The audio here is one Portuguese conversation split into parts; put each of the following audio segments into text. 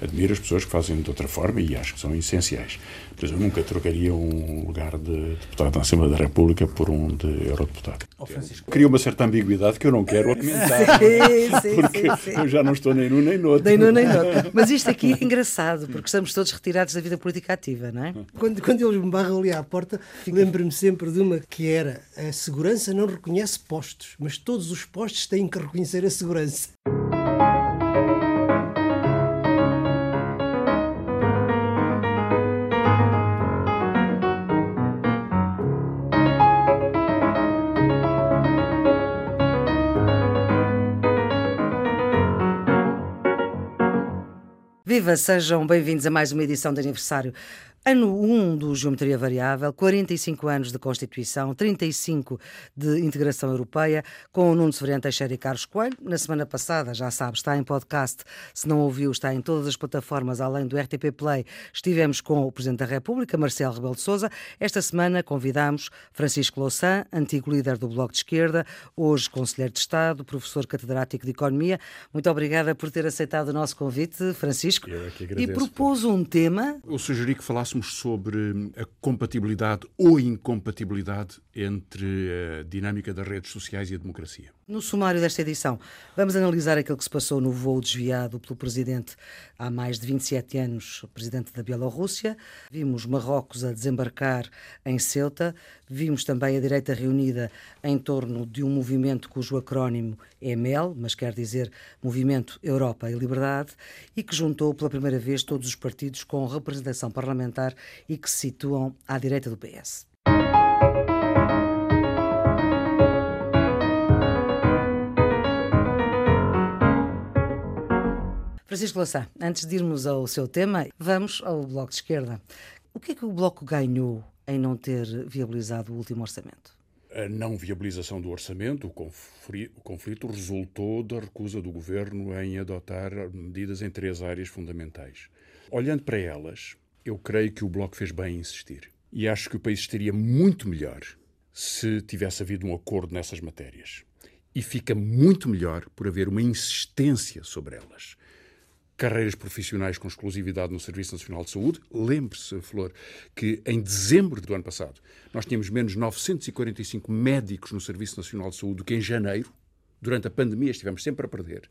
Admiro as pessoas que fazem de outra forma e acho que são essenciais. Mas eu nunca trocaria um lugar de deputado na Assembleia da República por um de eurodeputado. Oh, Cria uma certa ambiguidade que eu não quero aumentar. Sim, sim, porque sim, sim. eu já não estou nem num nem no outro. Nem num nem no outro. Mas isto aqui é engraçado, porque estamos todos retirados da vida política ativa, não é? Quando, quando eles me barram ali à porta, lembro-me sempre de uma que era a segurança não reconhece postos, mas todos os postos têm que reconhecer a segurança. Viva, sejam bem-vindos a mais uma edição de aniversário Ano 1 do Geometria Variável, 45 anos de Constituição, 35 de integração europeia, com o Nuno Severiano Teixeira e Carlos Coelho. Na semana passada, já sabe, está em podcast. Se não ouviu, está em todas as plataformas, além do RTP Play. Estivemos com o Presidente da República, Marcelo Rebelo de Sousa. Esta semana convidamos Francisco Louçã, antigo líder do Bloco de Esquerda, hoje Conselheiro de Estado, professor catedrático de Economia. Muito obrigada por ter aceitado o nosso convite, Francisco. Eu é que agradeço. E propôs um tema. Eu sugeri que falasse falássemos sobre a compatibilidade ou incompatibilidade entre a dinâmica das redes sociais e a democracia. No sumário desta edição, vamos analisar aquilo que se passou no voo desviado pelo presidente há mais de 27 anos, presidente da Bielorrússia. Vimos Marrocos a desembarcar em Ceuta. Vimos também a direita reunida em torno de um movimento cujo acrónimo é MEL, mas quer dizer Movimento Europa e Liberdade, e que juntou pela primeira vez todos os partidos com representação parlamentar e que se situam à direita do PS. Francisco Louçã, antes de irmos ao seu tema, vamos ao Bloco de Esquerda. O que é que o Bloco ganhou em não ter viabilizado o último orçamento? A não viabilização do orçamento, o conflito, resultou da recusa do governo em adotar medidas em três áreas fundamentais. Olhando para elas, eu creio que o Bloco fez bem em insistir. E acho que o país estaria muito melhor se tivesse havido um acordo nessas matérias. E fica muito melhor por haver uma insistência sobre elas carreiras profissionais com exclusividade no Serviço Nacional de Saúde. Lembre-se, Flor, que em dezembro do ano passado nós tínhamos menos 945 médicos no Serviço Nacional de Saúde do que em janeiro. Durante a pandemia estivemos sempre a perder.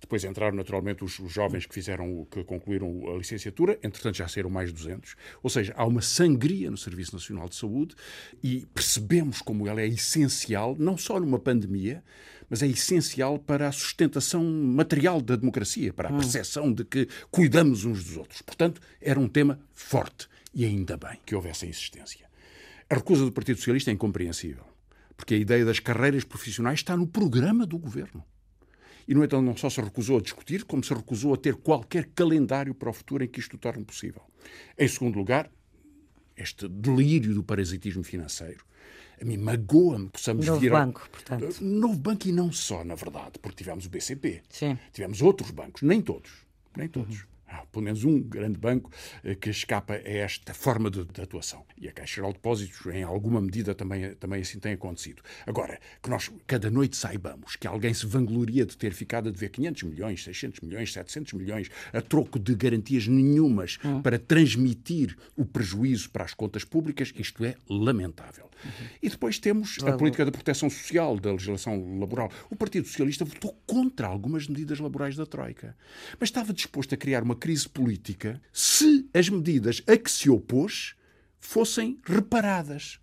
Depois entraram naturalmente os, os, jovens que fizeram, que concluíram a licenciatura, entretanto já saíram mais de 200. Ou seja, há uma sangria no Serviço Nacional de Saúde e percebemos como ela é essencial, não só numa pandemia, mas é essencial para a sustentação material da democracia, para a hum. percepção de que cuidamos uns dos outros. Portanto, era um tema forte e ainda bem que houvesse a insistência. A recusa do Partido Socialista é incompreensível, porque a ideia das carreiras profissionais está no programa do governo. E, no entanto, não só se recusou a discutir, como se recusou a ter qualquer calendário para o futuro em que isto torne possível. Em segundo lugar, este delírio do parasitismo financeiro. A mim magoa-me que possamos Novo vir. banco, portanto. Novo banco e não só, na verdade, porque tivemos o BCP. Sim. Tivemos outros bancos, nem todos. Nem todos. Uhum há pelo menos um grande banco eh, que escapa a esta forma de, de, atuação. E a Caixa Geral de Depósitos, em alguma medida, também, também assim tem acontecido. Agora, que nós cada noite saibamos que alguém se vangloria de ter ficado a dever 500 milhões, 600 milhões, 700 milhões, a troco de garantias nenhumas hum. para transmitir o prejuízo para as contas públicas, isto é lamentável. Uhum. E depois temos a política da proteção social, da legislação laboral. O Partido Socialista votou contra algumas medidas laborais da Troika, mas estava disposto a criar uma crise política se as medidas a que se opôs fossem reparadas.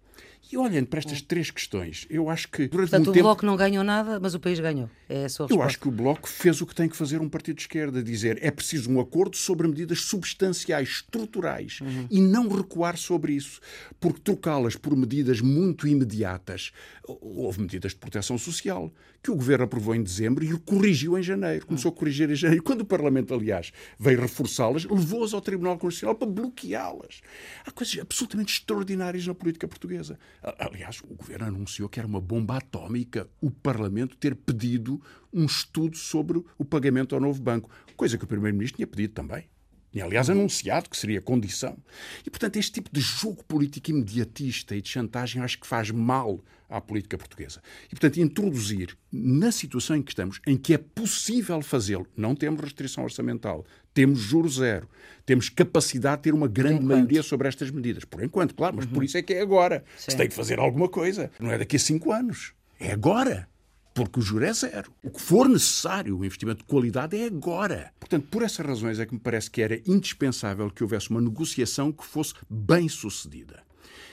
E olhando para estas três questões, eu acho que durante Portanto, o tempo... Bloco não ganhou nada, mas o país ganhou. É a sua Eu acho que o Bloco fez o que tem que fazer um partido de esquerda, dizer é preciso um acordo sobre medidas substanciais, estruturais, uhum. e não recuar sobre isso, porque trocá-las por medidas muito imediatas. Houve medidas de proteção social que o Governo aprovou em dezembro e o corrigiu em janeiro. Começou a corrigir em janeiro. Quando o Parlamento, aliás, veio reforçá-las, levou-as ao Tribunal Constitucional para bloqueá-las. Há coisas absolutamente extraordinárias na política portuguesa. Aliás, o Governo anunciou que era uma bomba atómica o Parlamento ter pedido um estudo sobre o pagamento ao novo banco, coisa que o Primeiro-Ministro tinha pedido também. Tinha, aliás, anunciado que seria condição. E, portanto, este tipo de jogo político imediatista e de chantagem acho que faz mal à política portuguesa. E, portanto, introduzir na situação em que estamos, em que é possível fazê-lo, não temos restrição orçamental, temos juro zero, temos capacidade de ter uma grande maioria sobre estas medidas. Por enquanto, claro, mas uhum. por isso é que é agora. Sim. Se tem de fazer alguma coisa. Não é daqui a cinco anos. É agora. Porque o juro é zero. O que for necessário, o investimento de qualidade é agora. Portanto, por essas razões é que me parece que era indispensável que houvesse uma negociação que fosse bem sucedida.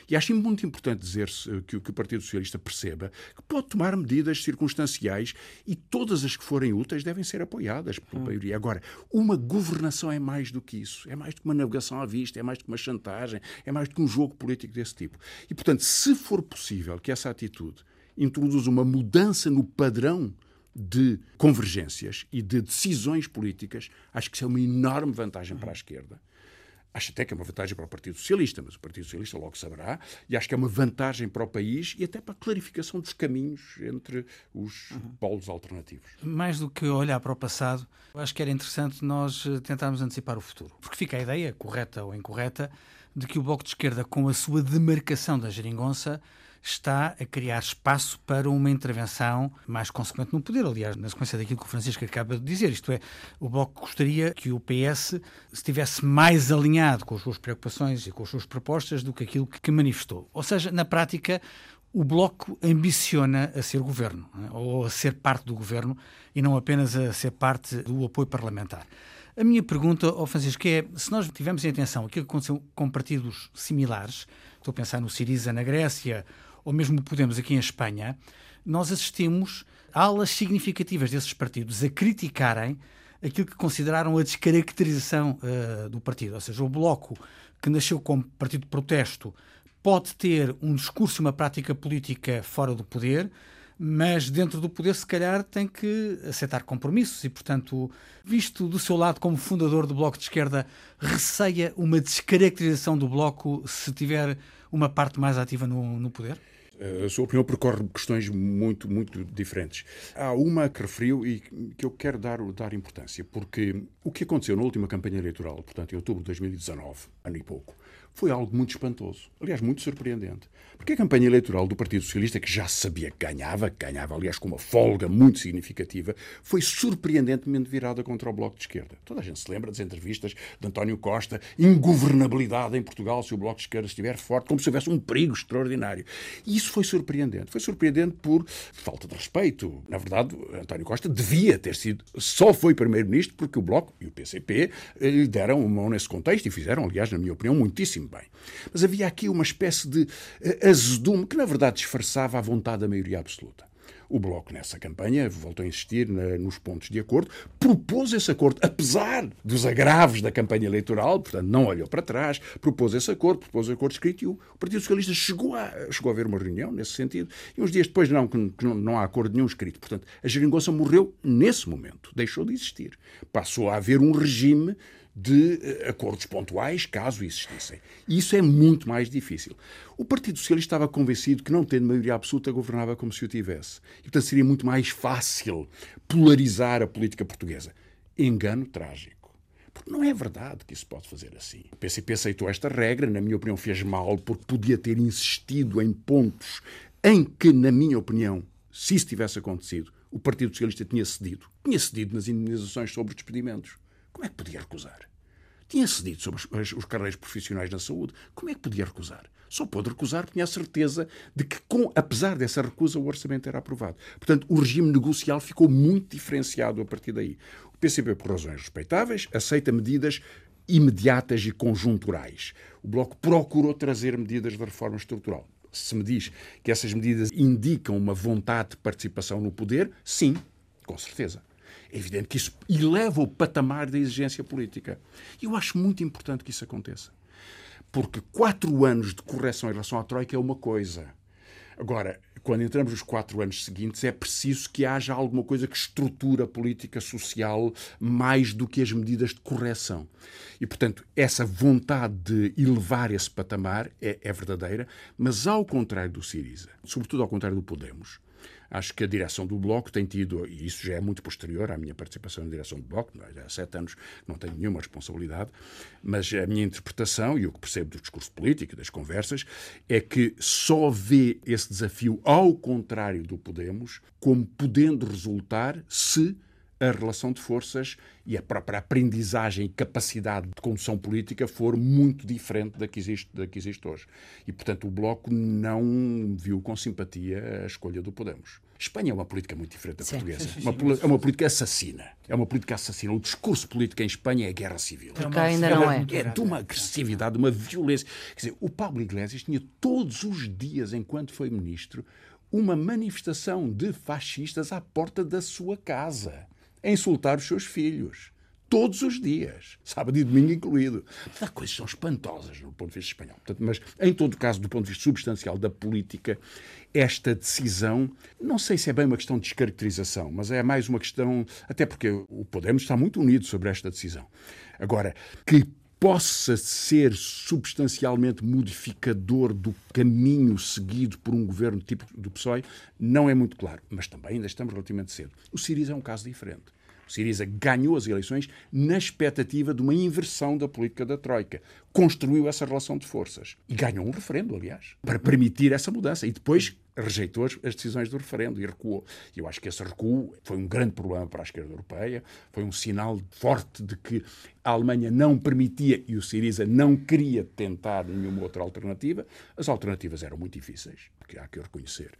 E acho muito importante dizer-se eh, que, que, o Partido Socialista perceba que pode tomar medidas circunstanciais e todas as que forem úteis devem ser apoiadas pela hum. maioria. Agora, uma governação é mais do que isso. É mais do que uma navegação à vista, é mais do que uma chantagem, é mais do que um jogo político desse tipo. E, portanto, se for possível que essa atitude introduza uma mudança no padrão de convergências e de decisões políticas, acho que isso é uma enorme vantagem para a esquerda. Acho até que é uma vantagem para o Partido Socialista, mas o Partido Socialista logo saberá, e acho que é uma vantagem para o país e até para a clarificação dos caminhos entre os uhum. polos alternativos. Mais do que olhar para o passado, acho que era interessante nós eh, tentarmos antecipar o futuro. Porque fica a ideia, correta ou incorreta, de que o Bloco de Esquerda, com a sua demarcação da geringonça, está a criar espaço para uma intervenção mais consequente no poder. Aliás, na sequência daquilo que o Francisco acaba de dizer, isto é, o Bloco gostaria que o PS estivesse mais alinhado com as suas preocupações e com as suas propostas do que aquilo que manifestou. Ou seja, na prática, o Bloco ambiciona a ser governo, é? ou a ser parte do governo, e não apenas a ser parte do apoio parlamentar. A minha pergunta ao Francisco é: se nós tivermos em atenção aquilo que aconteceu com partidos similares, estou a pensar no Siriza na Grécia ou mesmo Podemos aqui em Espanha, nós assistimos alas significativas desses partidos a criticarem aquilo que consideraram a descaracterização uh, do partido. Ou seja, o Bloco, que nasceu como partido de protesto, pode ter um discurso e uma prática política fora do poder, mas dentro do poder, se calhar, tem que aceitar compromissos e, portanto, visto do seu lado como fundador do Bloco de Esquerda, receia uma descaracterização do Bloco se tiver uma parte mais ativa no, no poder? A sua opinião percorre questões muito, muito diferentes. Há uma que referiu e que eu quero dar, dar importância, porque o que aconteceu na última campanha eleitoral, portanto, em outubro de 2019, ano e pouco, foi algo muito espantoso. Aliás, muito surpreendente. Porque a campanha eleitoral do Partido Socialista, que já sabia que ganhava, que ganhava, aliás, com uma folga muito significativa, foi surpreendentemente virada contra o Bloco de Esquerda. Toda a gente se lembra das entrevistas de António Costa, ingovernabilidade em Portugal se o Bloco de Esquerda estiver forte, como se houvesse um perigo extraordinário. E isso foi surpreendente. Foi surpreendente por falta de respeito. Na verdade, António Costa devia ter sido, só foi primeiro-ministro porque o Bloco e o PCP eh, lhe deram mão nesse contexto e fizeram, aliás, na minha opinião, muitíssimo bem. Mas havia aqui uma espécie de eh, azedume que, na verdade, disfarçava a vontade da maioria absoluta. O Bloco, nessa campanha, voltou a insistir na, nos pontos de acordo, propôs esse acordo, apesar dos agravos da campanha eleitoral, portanto, não olhou para trás, propôs esse acordo, propôs o acordo escrito e o, Partido Socialista chegou a, chegou a haver uma reunião nesse sentido. E uns dias depois, não, que, que não, não há acordo nenhum escrito. Portanto, a geringonça morreu nesse momento, deixou de existir. Passou a haver um regime de eh, acordos pontuais, caso existissem. E isso é muito mais difícil. O Partido Socialista estava convencido que, não tendo maioria absoluta, governava como se o tivesse. E, portanto, seria muito mais fácil polarizar a política portuguesa. Engano trágico. Porque não é verdade que isso pode fazer assim. O PCP aceitou esta regra, na minha opinião, fez mal, porque podia ter insistido em pontos em que, na minha opinião, se isso tivesse acontecido, o Partido Socialista tinha cedido. Tinha cedido nas indenizações sobre os despedimentos. Como é que podia recusar? Tinha cedido sobre os, os carreiros profissionais na saúde. Como é que podia recusar? Só pôde recusar porque tinha a certeza de que, com, apesar dessa recusa, o orçamento era aprovado. Portanto, o regime negocial ficou muito diferenciado a partir daí. O PCP, por razões respeitáveis, aceita medidas imediatas e conjunturais. O Bloco procurou trazer medidas de reforma estrutural. Se me diz que essas medidas indicam uma vontade de participação no poder, sim, com certeza. É evidente que isso eleva o patamar da exigência política. E eu acho muito importante que isso aconteça. Porque quatro anos de correção em relação à Troika é uma coisa. Agora, quando entramos nos quatro anos seguintes, é preciso que haja alguma coisa que estrutura a política social mais do que as medidas de correção. E, portanto, essa vontade de elevar esse patamar é, é verdadeira, mas ao contrário do Siriza, sobretudo ao contrário do Podemos, Acho que a direção do Bloco tem tido, e isso já é muito posterior à minha participação na direção do Bloco, é? há sete anos não tenho nenhuma responsabilidade, mas a minha interpretação e o que percebo do discurso político das conversas é que só vê esse desafio, ao contrário do Podemos, como podendo resultar se a relação de forças e a própria aprendizagem e capacidade de condução política for muito diferente da que existe, da que existe hoje. E, portanto, o Bloco não viu com simpatia a escolha do Podemos. Espanha é uma política muito diferente da Sim. portuguesa. Uma, é uma política assassina. É uma política assassina. O discurso político em Espanha é guerra civil. Porque ainda não é. É de uma agressividade, de uma violência. Quer dizer, o Pablo Iglesias tinha todos os dias, enquanto foi ministro, uma manifestação de fascistas à porta da sua casa, a insultar os seus filhos. Todos os dias, sábado e domingo incluído. Há coisas são espantosas do ponto de vista espanhol. Portanto, mas, em todo caso, do ponto de vista substancial da política, esta decisão, não sei se é bem uma questão de descaracterização, mas é mais uma questão, até porque o Podemos está muito unido sobre esta decisão. Agora, que possa ser substancialmente modificador do caminho seguido por um governo tipo do PSOE, não é muito claro. Mas também ainda estamos relativamente cedo. O Siriza é um caso diferente. O Siriza ganhou as eleições na expectativa de uma inversão da política da Troika. Construiu essa relação de forças. E ganhou um referendo, aliás, para permitir essa mudança. E depois rejeitou as, decisões do referendo e recuou. E eu acho que esse recuo foi um grande problema para a esquerda europeia, foi um sinal forte de que a Alemanha não permitia e o Siriza não queria tentar nenhuma outra alternativa. As alternativas eram muito difíceis, porque há que reconhecer.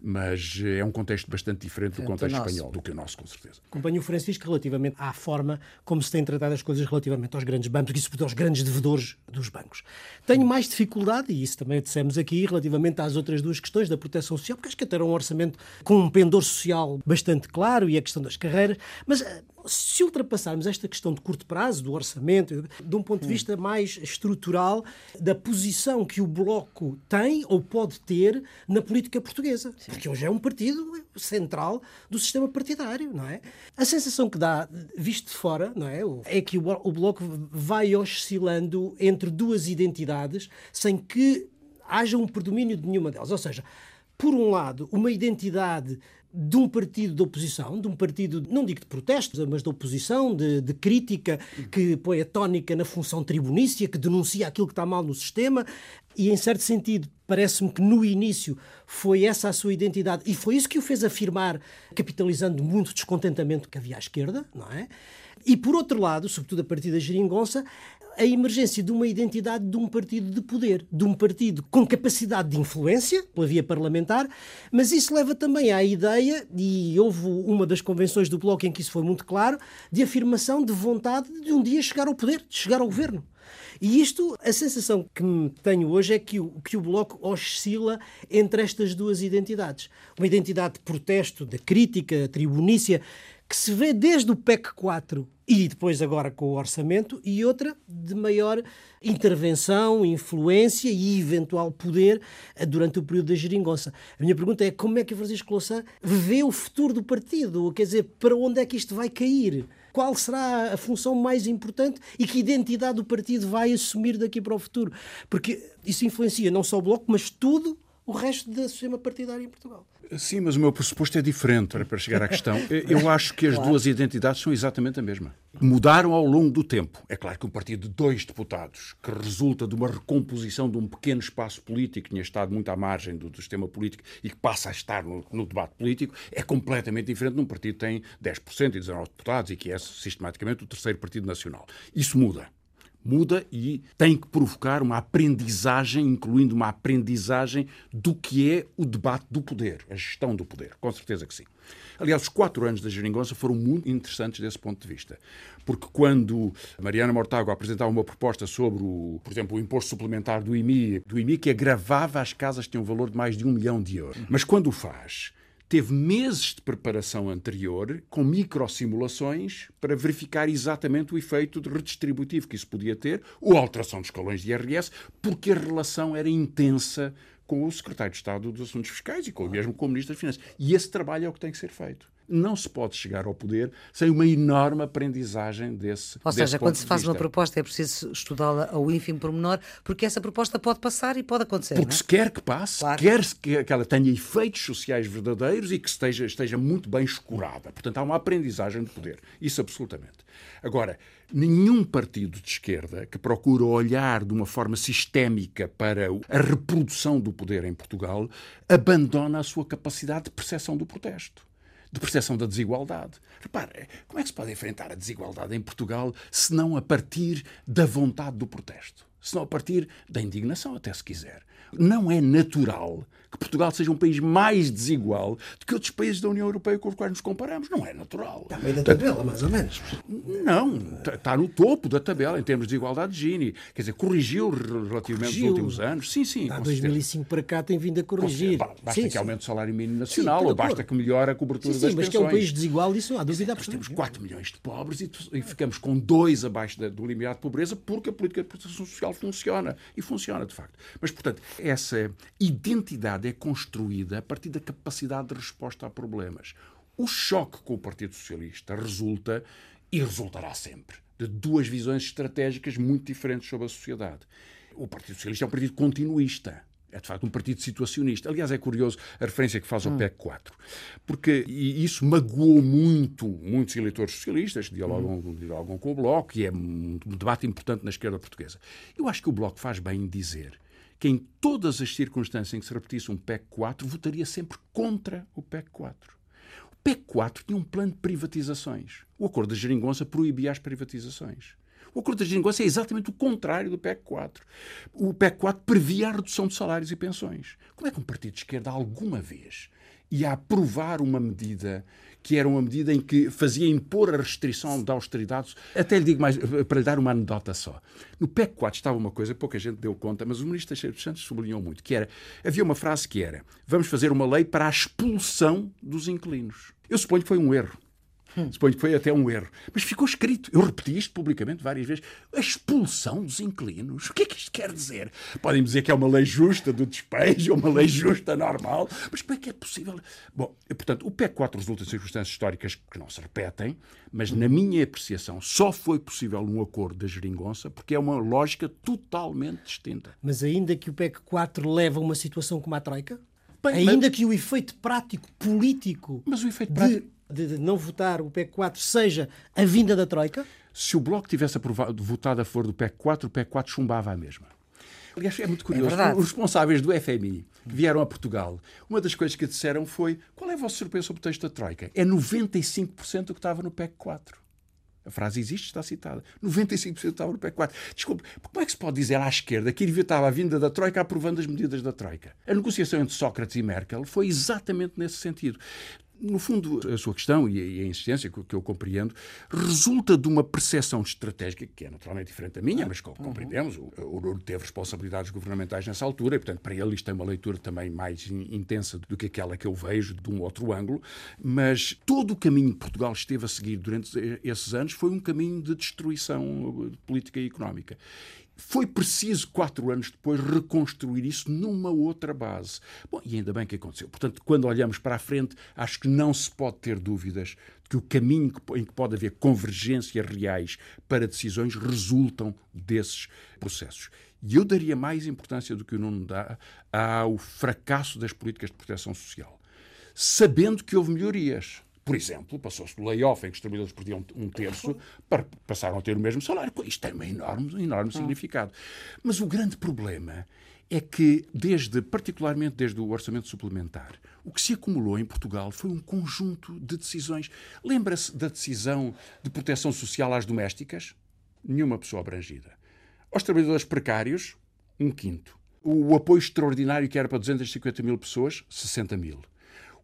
Mas é um contexto bastante diferente do contexto espanhol, do que o nosso, com certeza. Acompanho o Francisco relativamente à forma como se têm tratado as coisas relativamente aos grandes bancos e, sobretudo, aos grandes devedores dos bancos. Tenho mais dificuldade, e isso também dissemos aqui, relativamente às outras duas questões da proteção social, porque acho que até era um orçamento com um pendor social bastante claro e a questão das carreiras, mas eh, se ultrapassarmos esta questão de curto prazo, do orçamento, de um ponto de vista mais estrutural, da posição que o Bloco tem ou pode ter na política portuguesa, Sim. porque hoje é um partido central do sistema partidário, não é? A sensação que dá, visto de fora, não é? É que o Bloco vai oscilando entre duas identidades sem que haja um predomínio de nenhuma delas. Ou seja, por um lado, uma identidade de um partido de oposição, de um partido, não digo de protestos, mas de oposição, de, de, crítica, que põe a tónica na função tribunícia, que denuncia aquilo que está mal no sistema, e em certo sentido parece-me que no início foi essa a sua identidade, e foi isso que o fez afirmar, capitalizando muito descontentamento que havia à esquerda, não é? E por outro lado, sobretudo a partir da geringonça, a emergência de uma identidade de um partido de poder, de um partido com capacidade de influência pela via parlamentar, mas isso leva também à ideia, e houve uma das convenções do Bloco em que isso foi muito claro, de afirmação de vontade de um dia chegar ao poder, de chegar ao governo. E isto, a sensação que tenho hoje é que o, que o Bloco oscila entre estas duas identidades. Uma identidade de protesto, de crítica, tribunícia, que se vê desde o PEC 4 e depois agora com o orçamento, e outra de maior intervenção, influência e eventual poder eh, durante o período da geringonça. A minha pergunta é como é que o Francisco Louçã vê o futuro do partido? Quer dizer, para onde é que isto vai cair? Qual será a função mais importante e que identidade o partido vai assumir daqui para o futuro? Porque isso influencia não só o Bloco, mas tudo o resto do sistema partidário em Portugal. Sim, mas o meu pressuposto é diferente para chegar à questão. Eu acho que as claro. duas identidades são exatamente a mesma. Mudaram ao longo do tempo. É claro que um partido de dois deputados, que resulta de uma recomposição de um pequeno espaço político que tinha estado muito à margem do, do sistema político e que passa a estar no, no, debate político, é completamente diferente de um partido que tem 10% e 19 deputados e que é sistematicamente o terceiro partido nacional. Isso muda muda e tem que provocar uma aprendizagem, incluindo uma aprendizagem do que é o debate do poder, a gestão do poder. Com certeza que sim. Aliás, os quatro anos da geringonça foram muito interessantes desse ponto de vista. Porque quando Mariana Mortágua apresentava uma proposta sobre, o, por exemplo, o imposto suplementar do IMI, do IMI que agravava as casas que tinham um valor de mais de um milhão de euros. Mas quando o faz, teve meses de preparação anterior, com microsimulações, para verificar exatamente o efeito redistributivo que isso podia ter, ou alteração dos escalões de IRS, porque a relação era intensa com o secretário de Estado dos Assuntos Fiscais e com, mesmo com o Ministro das Finanças. E esse trabalho é o que tem que ser feito não se pode chegar ao poder sem uma enorme aprendizagem desse Ou seja, desse quando se faz uma proposta é preciso estudá-la ao ínfimo pormenor, porque essa proposta pode passar e pode acontecer. Porque é? se quer que passe, claro. quer que, que ela tenha efeitos sociais verdadeiros e que esteja, esteja muito bem escurada. Portanto, há uma aprendizagem de poder. Isso absolutamente. Agora, nenhum partido de esquerda que procura olhar de uma forma sistémica para a reprodução do poder em Portugal abandona a sua capacidade de percepção do protesto de percepção da desigualdade. Repare, como é que se pode enfrentar a desigualdade em Portugal se não a partir da vontade do protesto? Se não a partir da indignação, até se quiser. Não é natural que Portugal seja um país mais desigual do que outros países da União Europeia com os quais nos comparamos. Não é natural. Está meio da tabela, mais ou menos. Não, está no topo da tabela em termos de igualdade de Gini. Quer dizer, corrigiu relativamente corrigiu. nos últimos anos. Sim, sim. Da 2005 para cá tem vindo a corrigir. Basta sim, que sim. aumente o salário mínimo nacional sim, ou basta que melhore a cobertura sim, sim, das mas pensões. que é um país desigual, isso não há dúvida Nós temos 4 milhões de pobres e, e ficamos com 2 abaixo da, do limiar de pobreza porque a política de proteção social funciona. E funciona, de facto. Mas, portanto, essa identidade é construída a partir da capacidade de resposta a problemas. O choque com o Partido Socialista resulta, e resultará sempre, de duas visões estratégicas muito diferentes sobre a sociedade. O Partido Socialista é um partido continuista. É de facto um partido situacionista. Aliás, é curioso a referência que faz ao hum. PEC 4, porque isso magoou muito muitos eleitores socialistas que dialogam, hum. dialogam com o Bloco, e é um debate importante na esquerda portuguesa. Eu acho que o Bloco faz bem em dizer que em todas as circunstâncias em que se repetisse um PEC 4, votaria sempre contra o PEC 4. O PEC 4 tinha um plano de privatizações. O acordo da Geringonça proibia as privatizações. O acordo da Geringonça é exatamente o contrário do PEC 4. O PEC 4 previa a redução de salários e pensões. Como é que um partido de esquerda alguma vez ia aprovar uma medida que era uma medida em que fazia impor a restrição da austeridade. Até lhe digo mais, para lhe dar uma anedota só. No PEC 4 estava uma coisa pouca gente deu conta, mas o ministro Teixeira dos Santos sublinhou muito, que era, havia uma frase que era, vamos fazer uma lei para a expulsão dos inquilinos. Eu suponho que foi um erro. Hum. Suponho que foi até um erro. Mas ficou escrito. Eu repeti isto publicamente várias vezes. A expulsão dos inquilinos. O que é que isto quer dizer? Podem dizer que é uma lei justa do despejo, uma lei justa normal. Mas como é que é possível? Bom, portanto, o PEC 4 resulta em circunstâncias históricas que não se repetem, mas na minha apreciação só foi possível um acordo da geringonça porque é uma lógica totalmente distinta. Mas ainda que o PEC 4 leva a uma situação como a Troika? Bem, ainda mas... que o efeito prático, político. Mas o efeito prático de não votar o PEC 4 seja a vinda da Troika? Se o Bloco tivesse aprovado, votado a favor do PEC 4, o PEC 4 chumbava a mesma. Aliás, é muito curioso. É Os responsáveis do FMI que vieram a Portugal, uma das coisas que disseram foi: qual é a vossa surpresa sobre o texto da Troika? É 95% do que estava no PEC 4. A frase existe, está citada. 95% estava no PEC 4. Desculpe, como é que se pode dizer à esquerda que estava a vinda da Troika aprovando as medidas da Troika? A negociação entre Sócrates e Merkel foi exatamente nesse sentido no fundo, a sua questão e a insistência que eu compreendo resulta de uma percepção estratégica que é naturalmente diferente da minha, mas compreendemos. O Nuno teve responsabilidades governamentais nessa altura e, portanto, para ele isto tem uma leitura também mais intensa do que aquela que eu vejo de um outro ângulo. Mas todo o caminho que Portugal esteve a seguir durante esses anos foi um caminho de destruição política e económica. Foi preciso, quatro anos depois, reconstruir isso numa outra base. Bom, e ainda bem que aconteceu. Portanto, quando olhamos para a frente, acho que não se pode ter dúvidas de que o caminho em que pode haver convergências reais para decisões resultam desses processos. E eu daria mais importância do que o Nuno dá ao fracasso das políticas de proteção social, sabendo que houve melhorias. Por exemplo, passou-se do layoff em que os trabalhadores perdiam um terço para passaram a ter o mesmo salário. Isto tem um enorme, um enorme ah. significado. Mas o grande problema é que, desde, particularmente desde o orçamento suplementar, o que se acumulou em Portugal foi um conjunto de decisões. Lembra-se da decisão de proteção social às domésticas? Nenhuma pessoa abrangida. Aos trabalhadores precários, um quinto. O apoio extraordinário que era para 250 mil pessoas, 60 mil.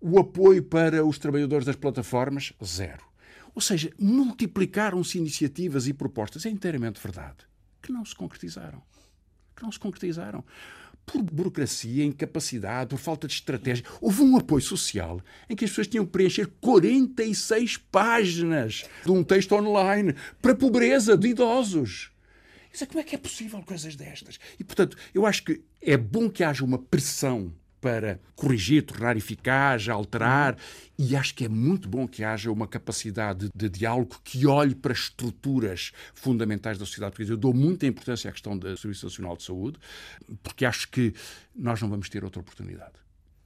O apoio para os trabalhadores das plataformas, zero. Ou seja, multiplicaram-se iniciativas e propostas, é inteiramente verdade, que não se concretizaram. Que não se concretizaram. Por burocracia, incapacidade, por falta de estratégia. Houve um apoio social em que as pessoas tinham que preencher 46 páginas de um texto online para a pobreza de idosos. Isso é, como é que é possível coisas destas? E, portanto, eu acho que é bom que haja uma pressão para corrigir, tornar eficaz, alterar, e acho que é muito bom que haja uma capacidade de diálogo que olhe para as estruturas fundamentais da sociedade portuguesa. Eu dou muita importância à questão do Serviço Nacional de Saúde, porque acho que nós não vamos ter outra oportunidade.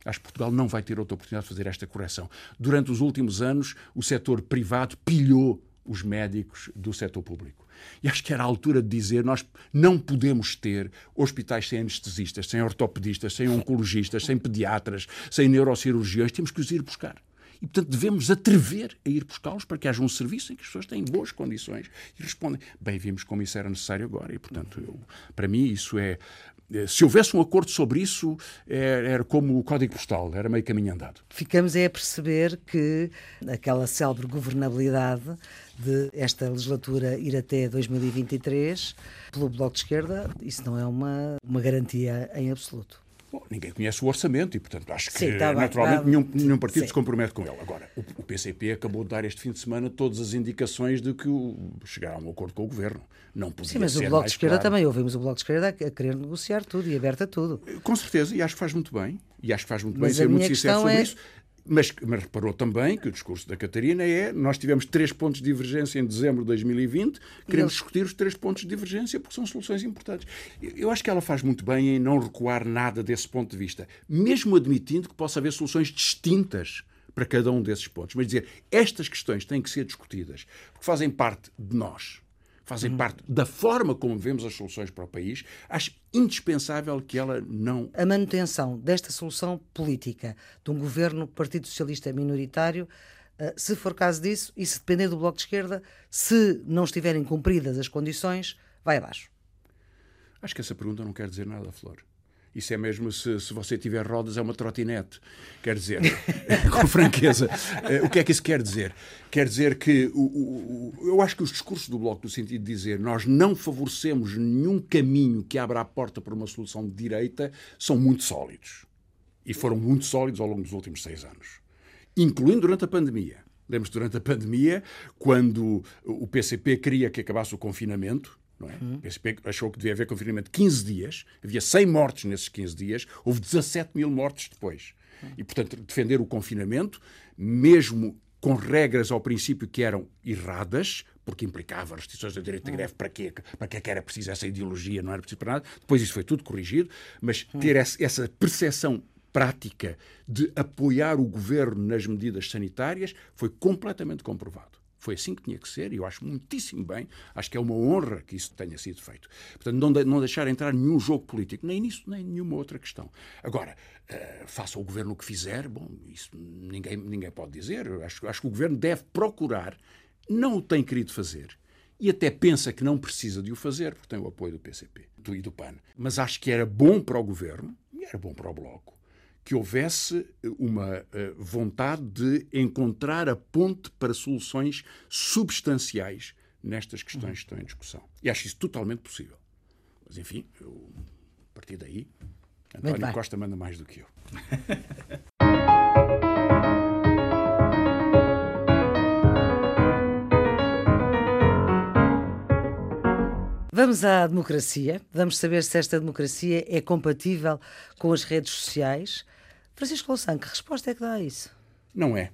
Acho que Portugal não vai ter outra oportunidade de fazer esta correção. Durante os últimos anos, o setor privado pilhou os médicos do setor público. E acho que era a altura de dizer nós não podemos ter hospitais sem anestesistas, sem ortopedistas, sem oncologistas, sem pediatras, sem neurocirurgiões. Temos que os ir buscar. E, portanto, devemos atrever a ir buscá-los para que haja um serviço em que as pessoas têm boas condições e respondem. Bem, vimos como isso era necessário agora. E, portanto, eu, para mim, isso é. Eh, se houvesse um acordo sobre isso, era, era como o código postal, era meio caminho andado. Ficamos é a perceber que aquela célebre governabilidade de esta legislatura ir até 2023 pelo Bloco de Esquerda, isso não é uma, uma garantia em absoluto. Bom, ninguém conhece o orçamento e, portanto, acho que Sim, tá naturalmente tá, nenhum, nenhum, partido Sim. se compromete com ele. Agora, o, o, PCP acabou de dar este fim de semana todas as indicações de que o, chegará a um acordo com o governo. Não podia Sim, mas o Bloco de Esquerda claro. também ouvimos o Bloco de Esquerda a querer negociar tudo e aberto a tudo. Com certeza, e acho que faz muito bem. E acho que faz muito mas bem ser muito sincero sobre é... isso. Mas, mas, reparou também que o discurso da Catarina é nós tivemos três pontos de divergência em dezembro de 2020, queremos discutir os três pontos de divergência porque são soluções importantes. Eu acho que ela faz muito bem em não recuar nada desse ponto de vista, mesmo admitindo que possa haver soluções distintas para cada um desses pontos. Mas dizer, estas questões têm que ser discutidas porque fazem parte de nós fazem uhum. parte da forma como vemos as soluções para o país, acho indispensável que ela não. A manutenção desta solução política de um governo Partido Socialista minoritário. Eh, se for caso disso, e se depender do Bloco de Esquerda, se não estiverem cumpridas as condições, vai abaixo. Acho que essa pergunta não quer dizer nada, Flor. Isso é mesmo se, se você tiver rodas, é uma trotinete. Quer dizer, com franqueza, eh, o que é que isso quer dizer? Quer dizer que o, o, eu acho que os discursos do Bloco, no sentido de dizer nós não favorecemos nenhum caminho que abra a porta para uma solução de direita, são muito sólidos. E foram muito sólidos ao longo dos últimos seis anos, incluindo durante a pandemia. Lembro-se durante a pandemia, quando o PCP queria que acabasse o confinamento, não é? Uhum. O PSP achou que devia haver confinamento de 15 dias, havia 100 mortes nesses 15 dias, houve 17 mil mortes depois. Uhum. E, portanto, defender o confinamento, mesmo com regras ao princípio que eram erradas, porque implicava restrições do direito de greve, para quê? Para é que era preciso essa ideologia? Não era preciso para nada. Depois isso foi tudo corrigido, mas ter essa percepção prática de apoiar o governo nas medidas sanitárias foi completamente comprovado. Foi assim que tinha que ser e eu acho muitíssimo bem, acho que é uma honra que isso tenha sido feito. Portanto, não, de, não deixar entrar nenhum jogo político, nem nisso, nem nenhuma outra questão. Agora, uh, faça o governo o que fizer, bom, isso ninguém, ninguém pode dizer. Acho, acho que o governo deve procurar, não o tem querido fazer, e até pensa que não precisa de o fazer, porque tem o apoio do PCP do, e do PAN. Mas acho que era bom para o governo e era bom para o Bloco que houvesse uma uh, vontade de encontrar a ponte para soluções substanciais nestas questões que estão em discussão. E acho isso totalmente possível. Mas, enfim, eu, a partir daí, António Costa manda mais do que eu. Vamos à democracia. Vamos saber se esta democracia é compatível com as redes sociais. Francisco Louçã, que resposta é que dá a isso? Não é.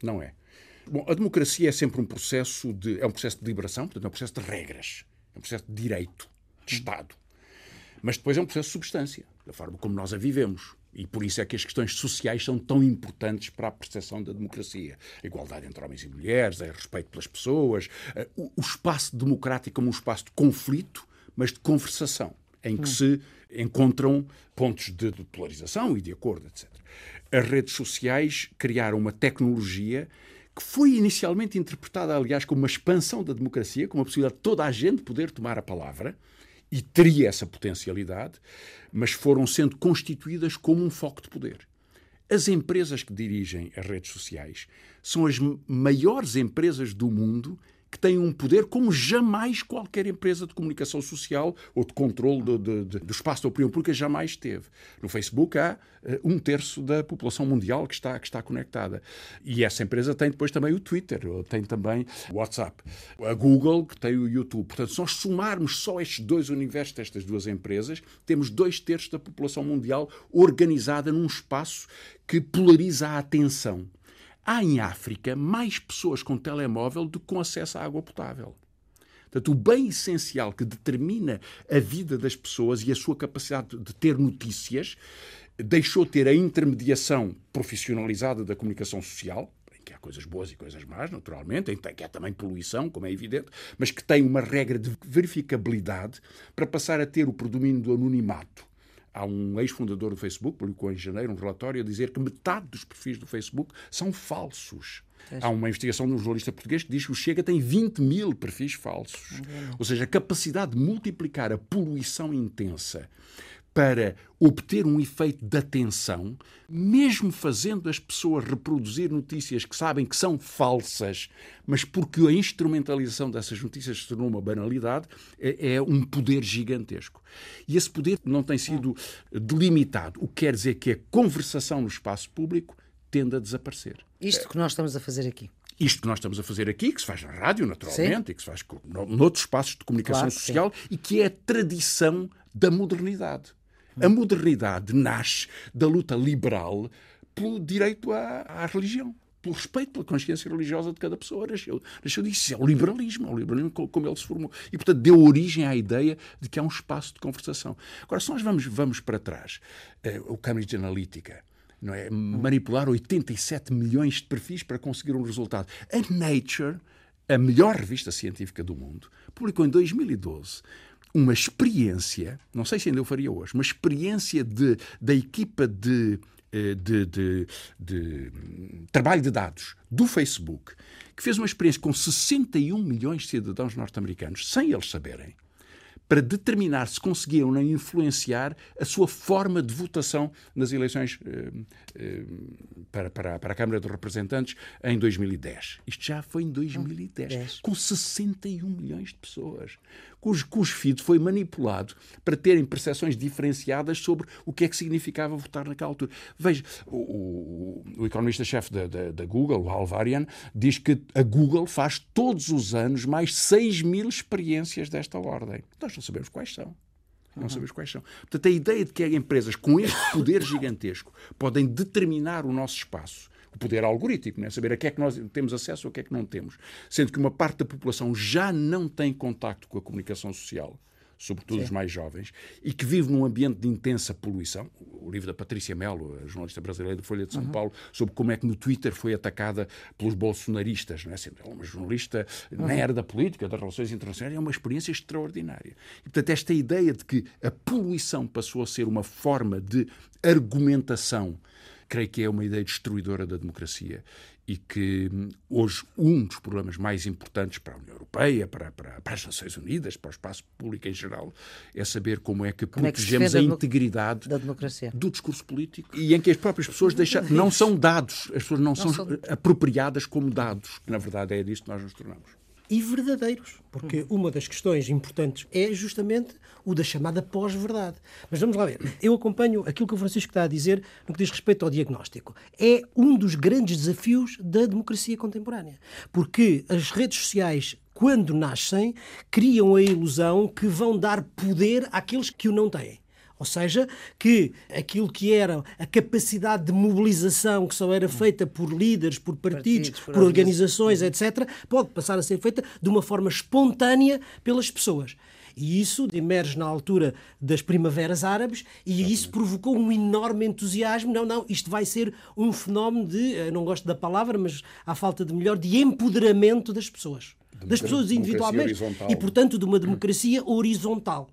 Não é. Bom, a democracia é sempre um processo de. é um processo de liberação, portanto, é um processo de regras, é um processo de direito, de Estado. Mas depois é um processo de substância, da forma como nós a vivemos. E por isso é que as questões sociais são tão importantes para a percepção da democracia. A igualdade entre homens e mulheres, o respeito pelas pessoas, o espaço democrático como um espaço de conflito, mas de conversação, em que hum. se encontram pontos de polarização e de acordo, etc. As redes sociais criaram uma tecnologia que foi inicialmente interpretada, aliás, como uma expansão da democracia, como a possibilidade de toda a gente poder tomar a palavra, e teria essa potencialidade, mas foram sendo constituídas como um foco de poder. As empresas que dirigem as redes sociais são as maiores empresas do mundo que têm um poder como jamais qualquer empresa de comunicação social ou de controle do, do, do espaço da opinião pública jamais teve. No Facebook há uh, um terço da população mundial que está, que está conectada. E essa empresa tem depois também o Twitter, tem também o WhatsApp. A Google, que tem o YouTube. Portanto, se nós somarmos só estes dois universos destas duas empresas, temos dois terços da população mundial organizada num espaço que polariza a atenção há em África mais pessoas com telemóvel do que com acesso à água potável. Portanto, o bem essencial que determina a vida das pessoas e a sua capacidade de ter notícias deixou de ter a intermediação profissionalizada da comunicação social, em que há coisas boas e coisas más, naturalmente, em que há também poluição, como é evidente, mas que tem uma regra de verificabilidade para passar a ter o predomínio do anonimato Há um ex-fundador do Facebook, publicou em janeiro um relatório a dizer que metade dos perfis do Facebook são falsos. Há uma investigação de um jornalista português que diz que o Chega tem 20 mil perfis falsos. Ou seja, a capacidade de multiplicar a poluição intensa para obter um efeito de atenção, mesmo fazendo as pessoas reproduzir notícias que sabem que são falsas, mas porque a instrumentalização dessas notícias se tornou uma banalidade, é, é um poder gigantesco. E esse poder não tem sido delimitado, o que quer dizer que a conversação no espaço público tende a desaparecer. Isto que nós estamos a fazer aqui. Isto que nós estamos a fazer aqui, que se faz na rádio, naturalmente, Sim. e que se faz noutros espaços de comunicação claro, social, sim. e que é a tradição da modernidade. A modernidade nasce da luta liberal pelo direito à, à religião pelo respeito pela consciência religiosa de cada pessoa. Nasceu, nasceu disso. É o liberalismo, é o liberalismo como ele se formou. E, portanto, deu origem à ideia de que há um espaço de conversação. Agora, se nós vamos, vamos para trás, eh, o Cambridge Analytica, não é? manipular 87 milhões de perfis para conseguir um resultado. A Nature, a melhor revista científica do mundo, publicou em 2012 uma experiência, não sei se ainda eu faria hoje, uma experiência de, da equipa de, eh, de, de, de, trabalho de dados do Facebook, que fez uma experiência com 61 milhões de cidadãos norte-americanos, sem eles saberem, para determinar se conseguiam ou não influenciar a sua forma de votação nas eleições eh, eh, para, para, para, a Câmara dos Representantes em 2010. Isto já foi em 2010, com 61 milhões de pessoas cujo, cujo foi manipulado para terem percepções diferenciadas sobre o que é que significava votar naquela altura. Veja, o, o, o economista-chefe da, da, da, Google, o Alvarian, diz que a Google faz todos os anos mais 6 mil experiências desta ordem. Nós não sabemos quais são. Não sabemos quais são. Portanto, a ideia de que empresas com este poder gigantesco podem determinar o nosso espaço o poder algorítmico, né? saber a que é que nós temos acesso ou a que é que não temos. Sendo que uma parte da população já não tem contacto com a comunicação social, sobretudo Sim. os mais jovens, e que vive num ambiente de intensa poluição. O livro da Patrícia Melo, a jornalista brasileira da Folha de São uhum. Paulo, sobre como é que no Twitter foi atacada pelos bolsonaristas. Não é? Sendo ela uma jornalista uhum. na era da política, das relações internacionais, é uma experiência extraordinária. E, portanto, esta ideia de que a poluição passou a ser uma forma de argumentação creio que é uma ideia destruidora da democracia e que hum, hoje um dos problemas mais importantes para a União Europeia, para, para, para as Nações Unidas, para o espaço público em geral, é saber como é que como protegemos é que a integridade da democracia. do discurso político e em que as próprias pessoas deixam, não são dados, as pessoas não, não são, são apropriadas como dados, que na verdade é disso que nós nos tornamos e verdadeiros. Porque uma das questões importantes é justamente o da chamada pós-verdade. Mas vamos lá ver. Eu acompanho aquilo que o Francisco está a dizer no que diz respeito ao diagnóstico. É um dos grandes desafios da democracia contemporânea. Porque as redes sociais quando nascem, criam a ilusão que vão dar poder àqueles que o não têm. Ou seja, que aquilo que era a capacidade de mobilização que só era feita por líderes, por partidos, partidos por, por organizações, etc., pode passar a ser feita de uma forma espontânea pelas pessoas. E isso emerge na altura das primaveras árabes e isso provocou um enorme entusiasmo. Não, não, isto vai ser um fenómeno de, não gosto da palavra, mas à falta de melhor, de empoderamento das pessoas. Das pessoas individualmente e, portanto, de uma democracia horizontal.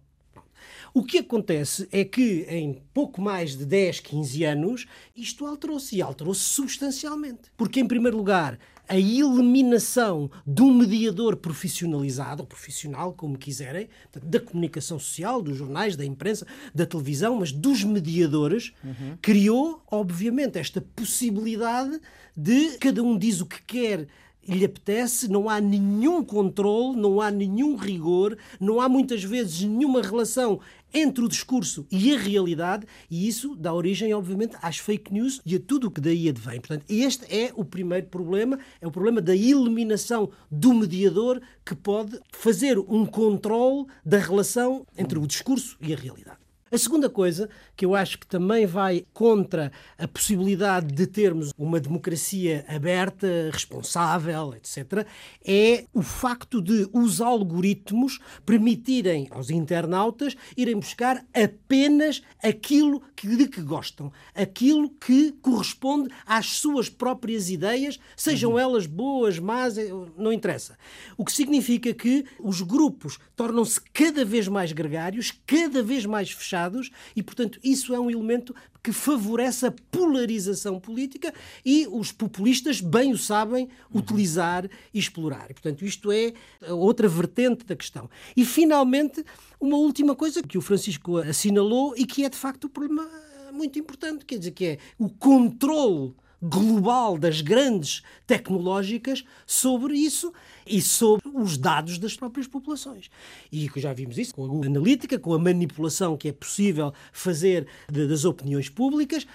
O que acontece é que em pouco mais de 10, 15 anos isto alterou-se e alterou-se substancialmente. Porque, em primeiro lugar, a eliminação de um mediador profissionalizado, ou profissional, como quiserem, da comunicação social, dos jornais, da imprensa, da televisão, mas dos mediadores, uhum. criou, obviamente, esta possibilidade de cada um diz o que quer lhe apetece, não há nenhum controle, não há nenhum rigor, não há muitas vezes nenhuma relação entre o discurso e a realidade, e isso dá origem, obviamente, às fake news e a tudo o que daí advém. Portanto, este é o primeiro problema, é o problema da eliminação do mediador que pode fazer um controle da relação entre o discurso e a realidade. A segunda coisa, que eu acho que também vai contra a possibilidade de termos uma democracia aberta, responsável, etc., é o facto de os algoritmos permitirem aos internautas irem buscar apenas aquilo que, de que gostam, aquilo que corresponde às suas próprias ideias, sejam uhum. elas boas, más, eh, não interessa. O que significa que os grupos tornam-se cada vez mais gregários, cada vez mais fechados fechados e, portanto, isso é um elemento que favorece a polarização política e os populistas bem o sabem utilizar e explorar. E, portanto, isto é outra vertente da questão. E, finalmente, uma última coisa que o Francisco assinalou e que é, de facto, o problema muito importante, quer dizer, que é o controle global das grandes tecnológicas sobre isso e sobre os dados das próprias populações. E já vimos isso com a analítica, com a manipulação que é possível fazer das opiniões públicas,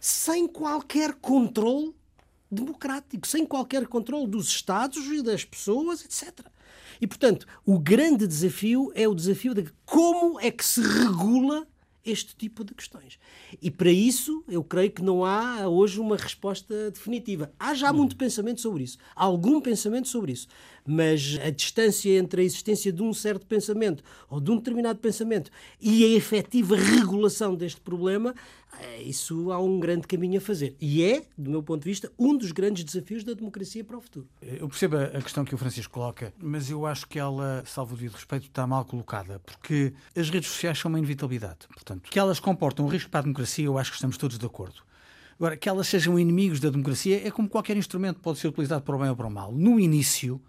sem qualquer controle democrático, sem qualquer controle dos Estados e das pessoas, etc. E, portanto, o grande desafio é o desafio de como é que se regula este tipo de questões. E para isso, eu creio que não há hoje uma resposta definitiva. Há já muito pensamento sobre isso, há algum pensamento sobre isso, mas a distância entre a existência de um certo pensamento ou de um determinado pensamento e a efetiva regulação deste problema, eh, isso há um grande caminho a fazer. E é, do meu ponto de vista, um dos grandes desafios da democracia para o futuro. Eu percebo a questão que o Francisco coloca, mas eu acho que ela, salvo o respeito, está mal colocada, porque as redes sociais são uma inevitabilidade. Portanto, que elas comportam um risco para a democracia, eu acho que estamos todos de acordo. Agora, que elas sejam inimigos da democracia é como qualquer instrumento, pode ser utilizado para o bem ou para o mal. No início,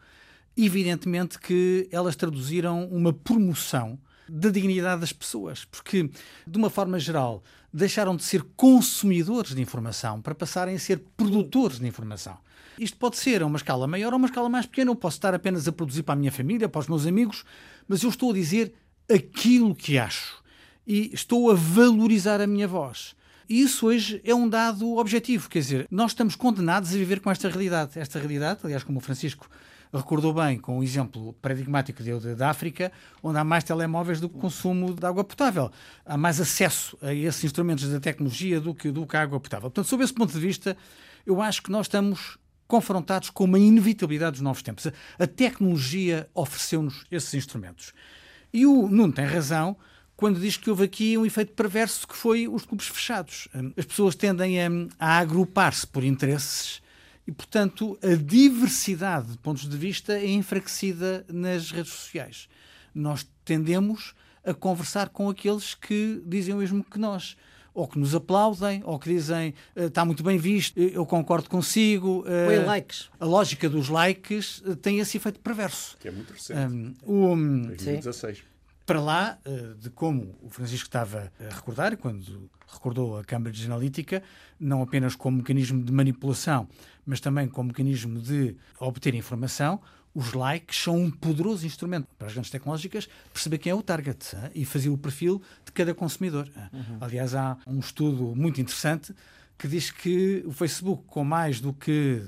evidentemente que elas traduziram uma promoção da dignidade das pessoas, porque, de uma forma geral, deixaram de ser consumidores de informação para passarem a ser produtores de informação. Isto pode ser a uma escala maior ou uma escala mais pequena. Eu posso estar apenas a produzir para a minha família, para os meus amigos, mas eu estou a dizer aquilo que acho e estou a valorizar a minha voz. E isso hoje é um dado objetivo, quer dizer, nós estamos condenados a viver com esta realidade. Esta realidade, aliás, como o Francisco recordou bem com o exemplo paradigmático de, da África, onde há mais telemóveis do que consumo de água potável. Há mais acesso a esses instrumentos da tecnologia do que, do que a água potável. Portanto, sob esse ponto de vista, eu acho que nós estamos confrontados com uma inevitabilidade dos novos tempos. A tecnologia ofereceu-nos esses instrumentos. E o Nuno tem razão quando diz que houve aqui um efeito perverso que foi os clubes fechados. As pessoas tendem a, a agrupar-se por interesses e, portanto, a diversidade de pontos de vista é enfraquecida nas redes sociais. Nós tendemos a conversar com aqueles que dizem o mesmo que nós. Ou que nos aplaudem, ou que dizem está muito bem visto, eu concordo consigo. Põe likes. A lógica dos likes tem esse efeito perverso. Que é muito recente. Um, o, 2016. Sim para lá de como o Francisco estava a recordar, quando recordou a Cambridge Analytica, não apenas como mecanismo de manipulação, mas também como mecanismo de obter informação, os likes são um poderoso instrumento para as grandes tecnológicas perceber quem é o target hein, e fazer o perfil de cada consumidor. Uhum. Aliás, há um estudo muito interessante que diz que o Facebook, com mais do que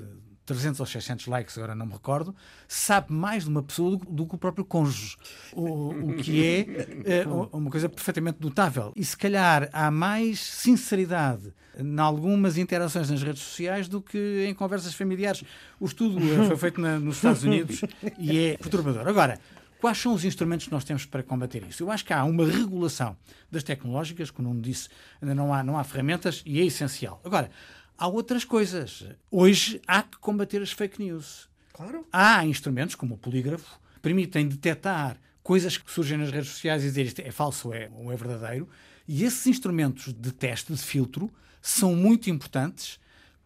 300 ou 600 likes, agora não me recordo, sabe mais de uma pessoa do, do que o próprio cônjuge. O, o que é, é, uma coisa perfeitamente notável. E se calhar há mais sinceridade em algumas interações nas redes sociais do que em conversas familiares. O estudo eh, foi feito na, nos Estados Unidos e é perturbador. Agora, Quais são os instrumentos que nós temos para combater isso? Eu acho que há uma regulação das tecnológicas, como não disse, ainda não há, não há ferramentas e é essencial. Agora, há outras coisas. Hoje há que combater as fake news. Claro. Há instrumentos, como o polígrafo, que permitem detectar coisas que surgem nas redes sociais e dizer isto é falso ou é, ou é verdadeiro. E esses instrumentos de teste, de filtro, são muito importantes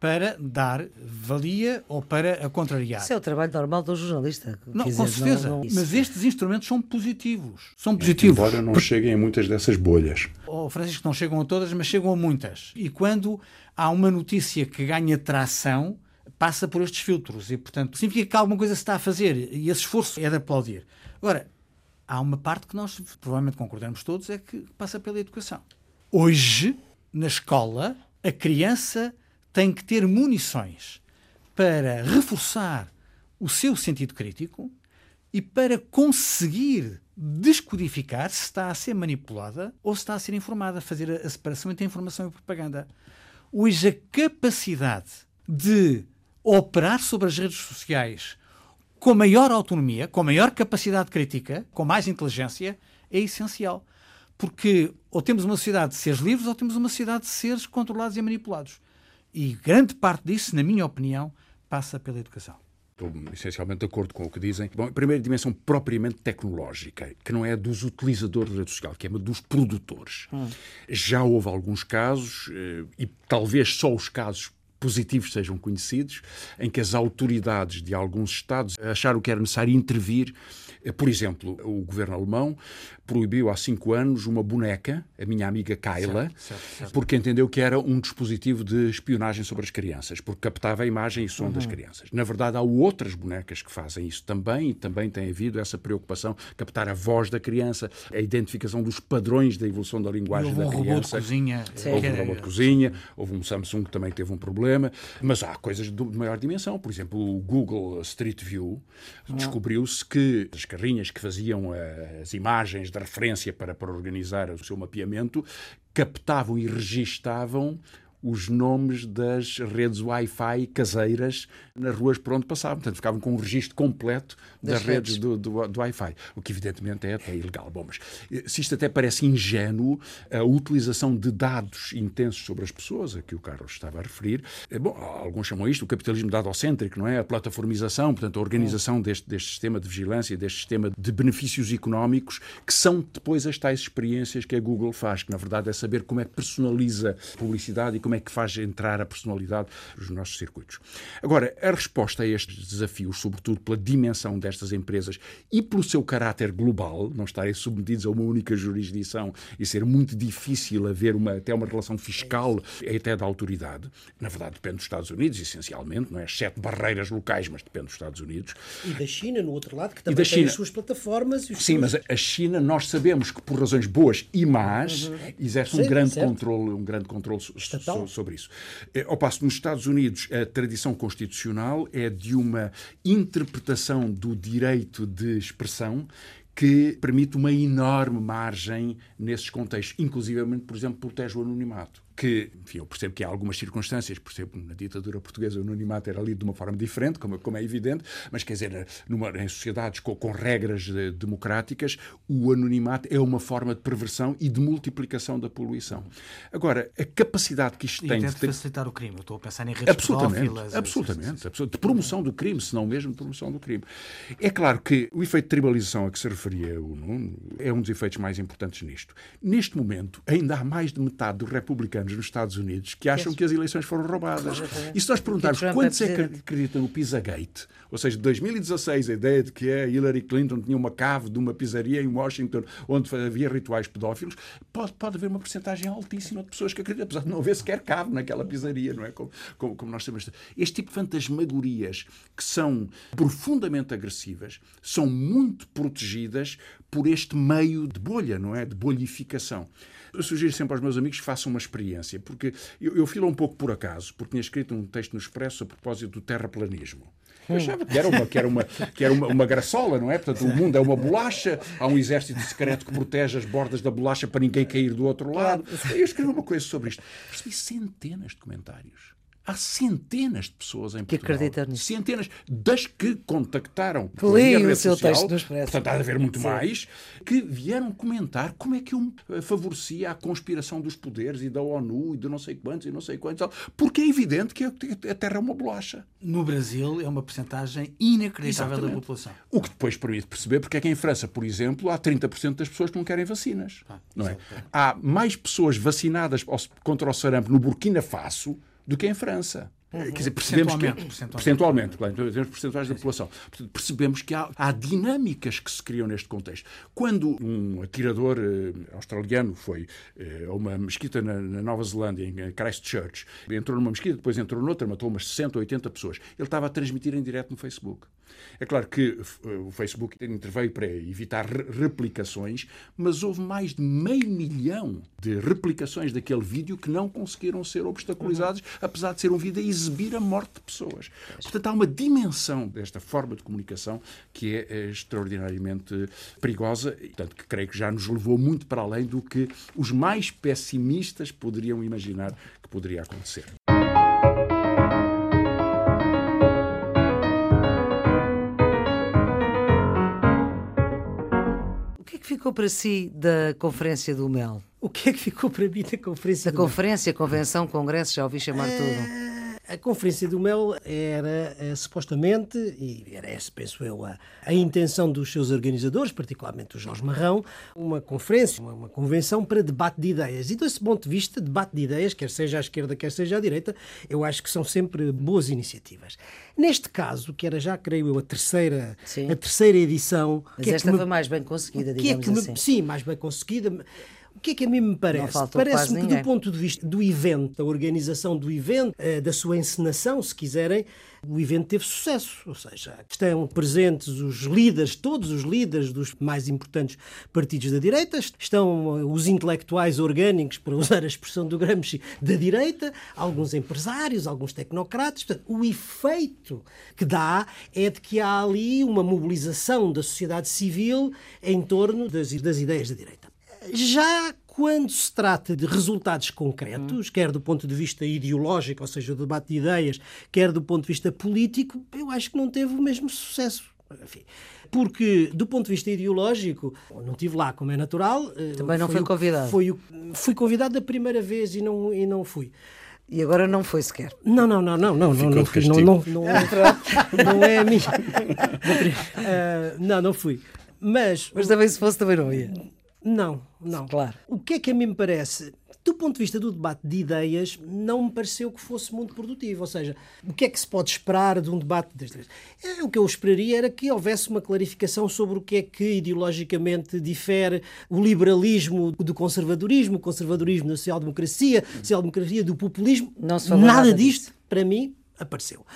para dar valia ou para a contrariar. Isso é o trabalho normal do jornalista. Não, dizer, com certeza. Não, não... Mas estes instrumentos são positivos. São positivos. Embora não cheguem a muitas dessas bolhas. Oh, Francisco, não chegam a todas, mas chegam a muitas. E quando há uma notícia que ganha tração, passa por estes filtros. E, portanto, significa que alguma coisa se está a fazer. E esse esforço é de aplaudir. Agora, há uma parte que nós provavelmente concordamos todos, é que passa pela educação. Hoje, na escola, a criança tem que ter munições para reforçar o seu sentido crítico e para conseguir descodificar se está a ser manipulada ou se está a ser informada, fazer a separação entre a informação e a propaganda. Hoje, a capacidade de operar sobre as redes sociais com maior autonomia, com maior capacidade crítica, com mais inteligência, é essencial. Porque ou temos uma sociedade de seres livres ou temos uma sociedade de seres controlados e manipulados. E grande parte disso, na minha opinião, passa pela educação. Estou essencialmente de acordo com o que dizem. Bom, a primeira dimensão propriamente tecnológica, que não é dos utilizadores da rede social, que é dos produtores. Hum. Já houve alguns casos, eh, e talvez só os casos positivos sejam conhecidos, em que as autoridades de alguns Estados acharam que era necessário intervir por exemplo, o governo alemão proibiu há cinco anos uma boneca, a minha amiga Kyla, certo, certo, certo. porque entendeu que era um dispositivo de espionagem sobre as crianças, porque captava a imagem e som uhum. das crianças. Na verdade, há outras bonecas que fazem isso também, e também tem havido essa preocupação, captar a voz da criança, a identificação dos padrões da evolução da linguagem da um criança. Robô de cozinha. Houve um robô de cozinha, houve um Samsung que também teve um problema, mas há coisas de maior dimensão. Por exemplo, o Google Street View uhum. descobriu-se que as carrinhas que faziam eh, as imagens de referência para, para organizar o seu mapeamento captavam e registavam os nomes das redes Wi-Fi caseiras nas ruas por onde passavam. Portanto, ficavam com um registro completo das, das redes, redes do, do, do, Wi-Fi, o que evidentemente é ilegal. Bom, mas eh, se isto até parece ingênuo, a utilização de dados intensos sobre as pessoas, a que o Carlos estava a referir, é, bom, alguns chamam isto o capitalismo dadocêntrico, não é? A plataformização, portanto, a organização deste, deste sistema de vigilância, deste sistema de benefícios económicos, que são depois as tais experiências que a Google faz, que na verdade é saber como é que personaliza publicidade e como é que faz entrar a personalidade nos nossos circuitos. Agora, a resposta a estes desafios, sobretudo pela dimensão destas empresas e pelo seu caráter global, não estarem submetidos a uma única jurisdição e ser muito difícil haver uma, até uma relação fiscal até da autoridade, na verdade depende dos Estados Unidos, essencialmente, não é? Exceto barreiras locais, mas depende dos Estados Unidos. E da China, no outro lado, que também tem China. as suas plataformas. Sim, seus... mas a China, nós sabemos que por razões boas e más, uhum. exerce um grande controle, um grande controle sobre isso. Eh, ao passo que nos Estados Unidos, a tradição constitucional Constitucional é de uma interpretação do direito de expressão que permite uma enorme margem nesses contextos, inclusivamente, por exemplo, protege o anonimato que, enfim, eu percebo que há algumas circunstâncias, percebo na ditadura portuguesa o anonimato era lido de uma forma diferente, como, como é evidente, mas quer dizer, numa, em sociedades com, com regras eh, democráticas, o anonimato é uma forma de perversão e de multiplicação da poluição. Agora, a capacidade que isto e tem de ter... facilitar o crime, eu estou a pensar em redes absolutamente, absolutamente, absolutamente, de promoção do crime, se não mesmo de promoção do crime. É claro que o efeito de tribalização a que se referia o Nuno é um dos efeitos mais importantes nisto. Neste momento, ainda há mais de metade dos republicanos americanos nos Estados Unidos que acham que as eleições foram roubadas. E se nós perguntarmos quantos é que acreditam no Pizzagate, ou seja, de 2016, a ideia de que a Hillary Clinton tinha uma cave de uma pizzaria em Washington onde havia rituais pedófilos, pode, pode haver uma porcentagem altíssima de pessoas que acreditam, apesar de não haver sequer cave naquela pizzaria, não é? Como, como, como nós sabemos. Este tipo de fantasmagorias que são profundamente agressivas são muito protegidas por este meio de bolha, não é? De bolhificação. Eu sugiro sempre aos meus amigos que façam uma experiência, porque eu, eu filo um pouco por acaso, porque tinha escrito um texto no Expresso a propósito do terraplanismo. Eu achava que era uma, que era uma, que era uma, uma graçola, não é? Portanto, o mundo é uma bolacha, há um exército secreto que protege as bordas da bolacha para ninguém cair do outro lado. Eu escrevi uma coisa sobre isto. Recebi centenas de comentários Há centenas de pessoas em que Portugal. acreditam nisso. Centenas das que contactaram Li o seu social, texto Expresso. Portanto, há de haver muito Sim. mais, que vieram comentar como é que eu eh, favorecia a conspiração dos poderes e da ONU e de não sei quantos e não sei quantos. Porque é evidente que a Terra é uma bolacha. No Brasil é uma percentagem inacreditável Exatamente. da população. O que depois permite perceber porque é que em França, por exemplo, há 30% das pessoas que não querem vacinas. Ah, não é? Há mais pessoas vacinadas contra o sarampo no Burkina Faso do que em França. Uhum. Quer dizer, percebemos que. Percentualmente, percentualmente claro, em termos percentuais da população. Percebemos que há, há, dinâmicas que se criam neste contexto. Quando um atirador eh, australiano foi eh, a uma mesquita na, na, Nova Zelândia, em Christchurch, entrou numa mesquita, depois entrou noutra, matou umas 60 ou 80 pessoas, ele estava a transmitir em direto no Facebook. É claro que eh, o Facebook interveio para evitar replicações, mas houve mais de meio milhão de replicações daquele vídeo que não conseguiram ser obstaculizados, uhum. apesar de ser um vídeo a exibir a morte de pessoas. Portanto, há uma dimensão desta forma de comunicação que é, é extraordinariamente perigosa e, portanto, que creio que já nos levou muito para além do que os mais pessimistas poderiam imaginar que poderia acontecer. Ficou para si da Conferência do Mel? O que é que ficou para mim da Conferência da do Conferência, Mel? Convenção, Congresso, já ouvi chamar uh, tudo. A Conferência do Mel era eh, supostamente, e era essa, penso eu, a, a, intenção dos seus organizadores, particularmente o Jorge Marrão, uma conferência, uma, uma, convenção para debate de ideias. E desse ponto de vista, debate de ideias, quer seja à esquerda, quer seja à direita, eu acho que são sempre boas iniciativas. Neste caso, que era já, creio eu, a terceira, a terceira edição. Mas esta é me, foi mais bem conseguida, digamos que é que assim. Me, sim, mais bem conseguida o que é que a mim me parece? Parece-me que, do ponto de vista do evento, da organização do evento, eh, da sua encenação, se quiserem, o evento teve sucesso. Ou seja, estão presentes os líderes, todos os líderes dos mais importantes partidos da direita, estão eh, os intelectuais orgânicos, para usar a expressão do Gramsci, da direita, alguns empresários, alguns tecnocratas. Portanto, o efeito que dá é de que há ali uma mobilização da sociedade civil em torno das, das ideias da direita. Já quando se trata de resultados concretos, quer do ponto de vista ideológico, ou seja, o debate de ideias, quer do ponto de vista político, eu acho que não teve o mesmo sucesso. Enfim, porque, do ponto de vista ideológico, não estive lá, como é natural. Eh, Também não foi, foi convidado. Foi, fui convidado da primeira vez e não, e não fui. E agora não foi sequer. Não, não, não, não, não, não, não, não, não, não, é, não é a minha. Uh, não, não fui. Mas, Mas também se fosse, também não ia. Não, não. Claro. O que é que a mim me parece? Do ponto de vista do debate de ideias, não me pareceu que fosse muito produtivo. Ou seja, o que é que se pode esperar de um debate deste é, O que eu esperaria era que houvesse uma clarificação sobre o que é que ideologicamente difere o liberalismo do conservadorismo, o conservadorismo da social-democracia, social-democracia do populismo. Não se nada, nada disto, disso. para mim, apareceu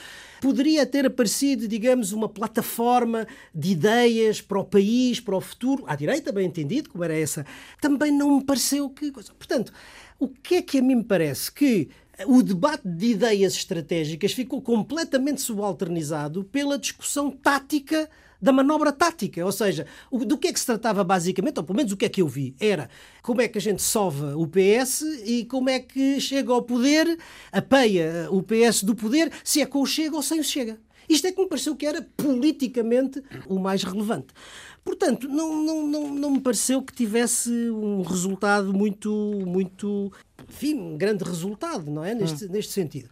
poderia ter aparecido, digamos, uma plataforma de ideias para o país, para o futuro, à direita, bem entendido, como era essa, também não me pareceu que. Portanto, o que é que a mim me parece? Que o debate de ideias estratégicas ficou completamente subalternizado pela discussão tática da manobra tática. Ou seja, do que é que se tratava basicamente, ou pelo menos o que é que eu vi, era como é que a gente sova o PS e como é que chega ao poder, apeia o PS do poder, se é com o Chega ou sem o Chega. Isto é que me pareceu que era politicamente o mais relevante. Portanto, não, não, não, não me pareceu que tivesse um resultado muito, muito, enfim, um grande resultado, não é? Neste, hum. neste sentido.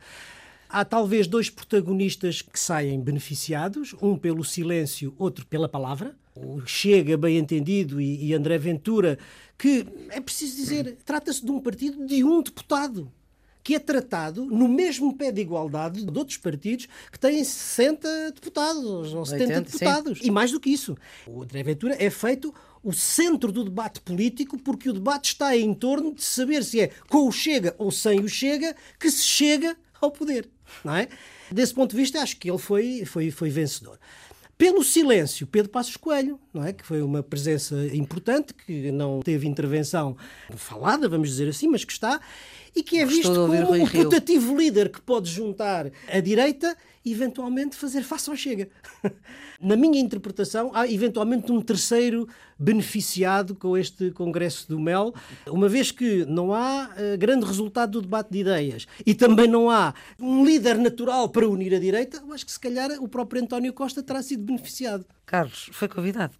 Há talvez dois protagonistas que saem beneficiados, um pelo silêncio, outro pela palavra. O Chega, bem entendido, e, e André Ventura, que, é preciso dizer, trata-se de um partido de um deputado que é tratado no mesmo pé de igualdade de outros partidos que têm 60 deputados ou 70 80, deputados. Sim. E mais do que isso, o André Ventura é feito o centro do debate político porque o debate está em torno de saber se é com o Chega ou sem o Chega que se chega ao poder não é? Desse ponto de vista, acho que ele foi, foi, foi vencedor. Pelo silêncio, Pedro Passos Coelho, não é? que foi uma presença importante, que não teve intervenção falada, vamos dizer assim, mas que está, e que é visto como o putativo líder que pode juntar a direita eventualmente fazer face ao Chega. Na minha interpretação, há eventualmente um terceiro beneficiado com este Congresso do Mel, uma vez que não há uh, grande resultado do debate de ideias e também não há um líder natural para unir a direita, eu acho que se calhar o próprio António Costa terá sido beneficiado. Carlos, foi convidado.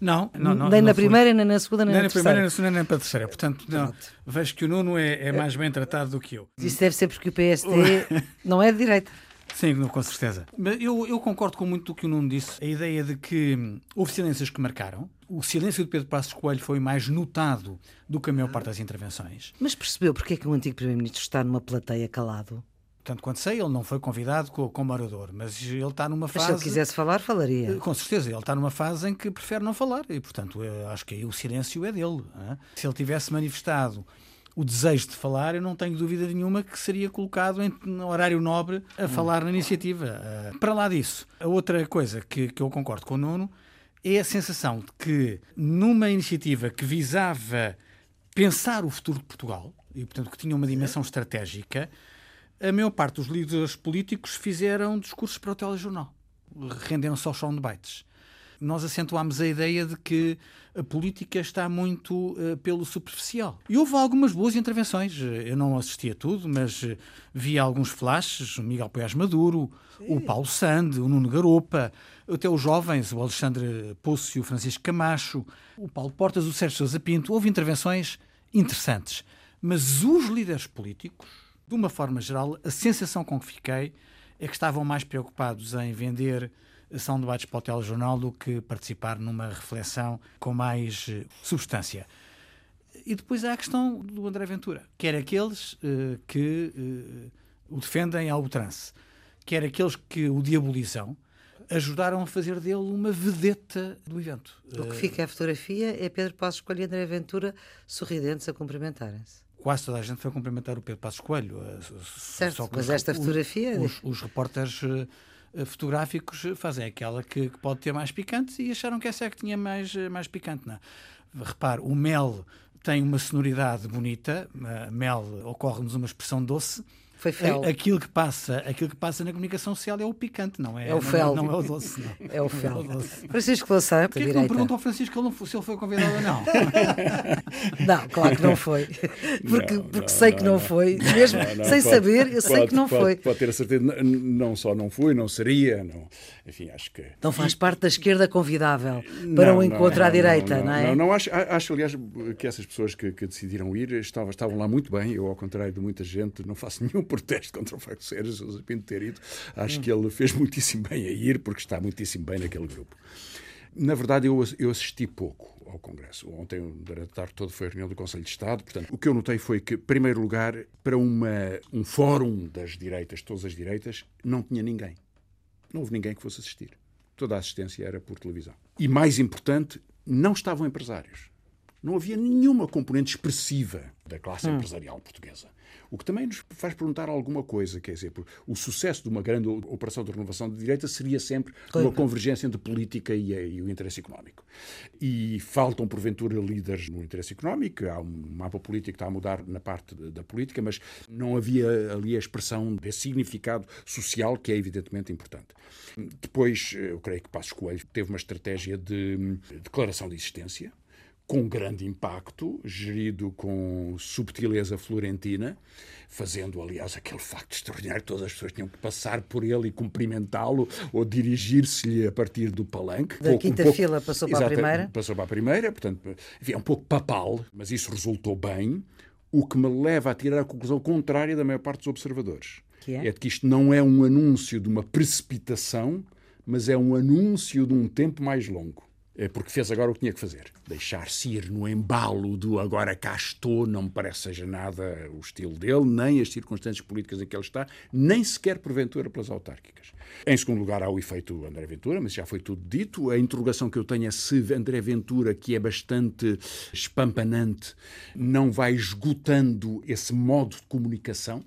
Não, não, não. Nem não na primeira, nem na segunda, nem, nem na, na primeira, nem na segunda, nem para a terceira. Portanto, não, vejo que o Nuno é, é, mais bem tratado do que eu. Isso deve ser porque o PSD não é de direita. Sim, com certeza. Eu, eu concordo com muito do que o Nuno disse. A ideia de que houve silêncios que marcaram. O silêncio de Pedro Passos Coelho foi mais notado do que a maior parte das intervenções. Mas percebeu porque é que o antigo Primeiro-Ministro está numa plateia calado? Tanto quanto sei, ele não foi convidado como orador, mas ele está numa fase. Mas se ele quisesse falar, falaria. Com certeza, ele está numa fase em que prefere não falar e, portanto, acho que aí o silêncio é dele. Se ele tivesse manifestado o desejo de falar, eu não tenho dúvida nenhuma que seria colocado em horário nobre a falar na iniciativa. Uh, para lá disso, a outra coisa que, que eu concordo com o Nuno é a sensação de que numa iniciativa que visava pensar o futuro de Portugal, e portanto que tinha uma dimensão estratégica, a maior parte dos líderes políticos fizeram discursos para o telejornal. Renderam-se aos soundbites nós acentuámos a ideia de que a política está muito uh, pelo superficial. E houve algumas boas intervenções. Eu não assisti a tudo, mas uh, vi alguns flashes, o Miguel Poiás Maduro, Sim. o Paulo Sande, o Nuno Garopa, até os jovens, o Alexandre Poço e o Francisco Camacho, o Paulo Portas, o Sérgio Sousa Pinto. Houve intervenções interessantes. Mas os líderes políticos de uma forma geral, a sensação com que fiquei é que estavam mais preocupados em vender são debates para o telejornal do que participar numa reflexão com mais eh, substância. E depois há a questão do André Ventura, quer aqueles uh, que uh, o defendem ao trance, quer aqueles que o diabolizam, ajudaram a fazer dele uma vedeta do evento. O que fica a fotografia é Pedro Passos Coelho e André Ventura sorridentes a cumprimentarem-se. Quase toda a gente foi cumprimentar o Pedro Passos Coelho. Certo, mas os, esta fotografia... Os, os repórteres fotográficos fazem aquela que, que, pode ter mais picante e acharam que essa é que tinha mais, mais picante. Não. Repare, o mel tem uma sonoridade bonita, mel ocorre-nos uma expressão doce, foi fel. Aquilo que passa, aquilo que passa na comunicação social é o picante, não é? É o fel. Não, não, é o doce, não. É o fel. É o doce. Francisco Louçã, Porquê que não perguntam ao Francisco se ele foi convidado ou não? não, claro que não foi. Porque, não, porque sei que não, foi. Mesmo sem pode, saber, eu sei que não pode, foi. Pode ter a certeza, não só não fui, não seria, não. Enfim, acho que. Não faz parte da esquerda convidável para um encontro à direita, não, é? Não, não, acho, acho, aliás, que essas pessoas que, que decidiram ir estavam, estavam lá muito bem. Eu, ao contrário de muita gente, não faço nenhum protesto contra o facto de ser José Pinto ter ido. Acho hum. que ele fez muitíssimo bem a ir, porque está muitíssimo bem naquele grupo. Na verdade, eu, eu assisti pouco ao Congresso. Ontem, durante a tarde toda, foi a reunião do Conselho de Estado. Portanto, o que eu notei foi que, em primeiro lugar, para uma, um fórum das direitas, todas as direitas, não tinha ninguém. Não houve ninguém que fosse assistir. Toda a assistência era por televisão. E, mais importante, não estavam empresários. Não havia nenhuma componente expressiva da classe hum. empresarial portuguesa. O que também nos faz perguntar alguma coisa, quer dizer, o sucesso de uma grande operação de renovação de direita seria sempre claro. uma convergência entre política e, e, o interesse económico. E faltam, porventura, líderes no interesse económico, há um mapa político que está a mudar na parte da política, mas não havia ali a expressão desse significado social que é evidentemente importante. Depois, eu creio que Passos Coelho teve uma estratégia de declaração de existência, com grande impacto, gerido com subtileza florentina, fazendo, aliás, aquele facto extraordinário que todas as pessoas tinham que passar por ele e cumprimentá-lo ou dirigir-se-lhe a partir do palanque. Da pouco, quinta um pouco, fila passou para a primeira? Passou para a primeira, portanto, enfim, é um pouco papal, mas isso resultou bem, o que me leva a tirar a conclusão contrária da maior parte dos observadores. Que é? é de que isto não é um anúncio de uma precipitação, mas é um anúncio de um tempo mais longo. É porque fez agora o que tinha que fazer. Deixar-se ir no embalo do agora cá estou, não me parece seja nada o estilo dele, nem as circunstâncias políticas em que ele está, nem sequer porventura pelas autárquicas. Em segundo lugar, há o efeito André Ventura, mas já foi tudo dito. A interrogação que eu tenho é se André Ventura, que é bastante espampanante, não vai esgotando esse modo de comunicação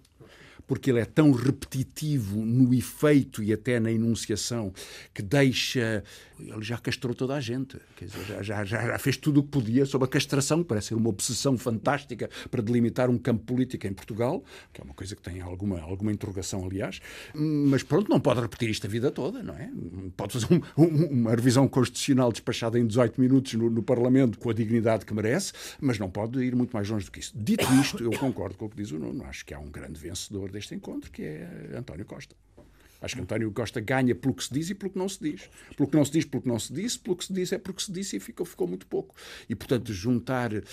porque ele é tão repetitivo no efeito e até na enunciação que deixa. Ele já castrou toda a gente, dizer, já, já, já, fez tudo o que podia sobre a castração, que parece ser uma obsessão fantástica para delimitar um campo político em Portugal, que é uma coisa que tem alguma, alguma interrogação, aliás. Mas pronto, não pode repetir isto a vida toda, não é? Pode fazer um, um, uma revisão constitucional despachada em 18 minutos no, no Parlamento com a dignidade que merece, mas não pode ir muito mais longe do que isso. Dito isto, eu concordo com o que diz o Nuno, acho que há um grande vencedor deste encontro, que é António Costa. Acho que António Costa ganha pelo que se diz e pelo que não se diz. Pelo que não se diz, pelo que não se disse, pelo que se diz é porque se disse e ficou, ficou muito pouco. E, portanto, juntar uh,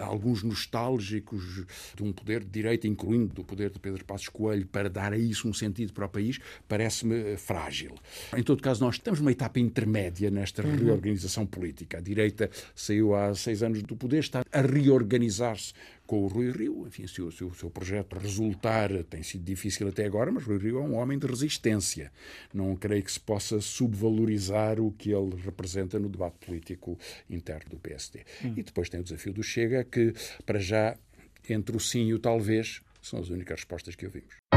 alguns nostálgicos de um poder de direita, incluindo do poder de Pedro Passos Coelho, para dar a isso um sentido para o país, parece-me uh, frágil. Em todo caso, nós estamos numa etapa intermédia nesta uhum. reorganização política. A direita saiu há seis anos do poder, está a reorganizar-se com o Rui Rio. Enfim, se o, se o, seu projeto resultar, tem sido difícil até agora, mas Rui Rio é um homem de resistência. Não creio que se possa subvalorizar o que ele representa no debate político interno do PSD. Hum. E depois tem o desafio do Chega, que, para já, entre o sim e o talvez, são as únicas respostas que ouvimos.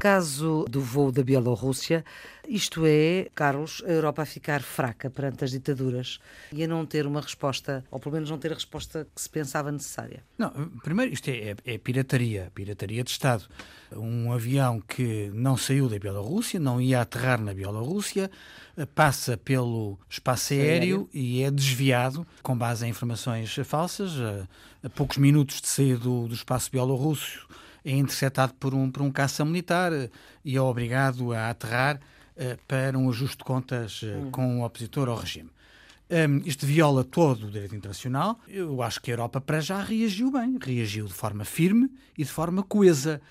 Caso do voo da Bielorrússia, isto é, Carlos, a Europa a ficar fraca perante as ditaduras e a não ter uma resposta, ou pelo menos não ter a resposta que se pensava necessária. Não, primeiro, isto é, é, é pirataria, pirataria de Estado. Um avião que não saiu da Bielorrússia, não ia aterrar na Bielorrússia, passa pelo espaço aéreo, e é desviado com base em informações falsas, a, a poucos minutos de sair do, do espaço bielorrusso é interceptado por um, por um caça militar eh, e é obrigado a aterrar uh, para um ajuste de contas uh, hum. com o opositor ao regime. Um, isto viola todo o direito internacional. Eu acho que a Europa, para já, reagiu bem. Reagiu de forma firme e de forma coesa.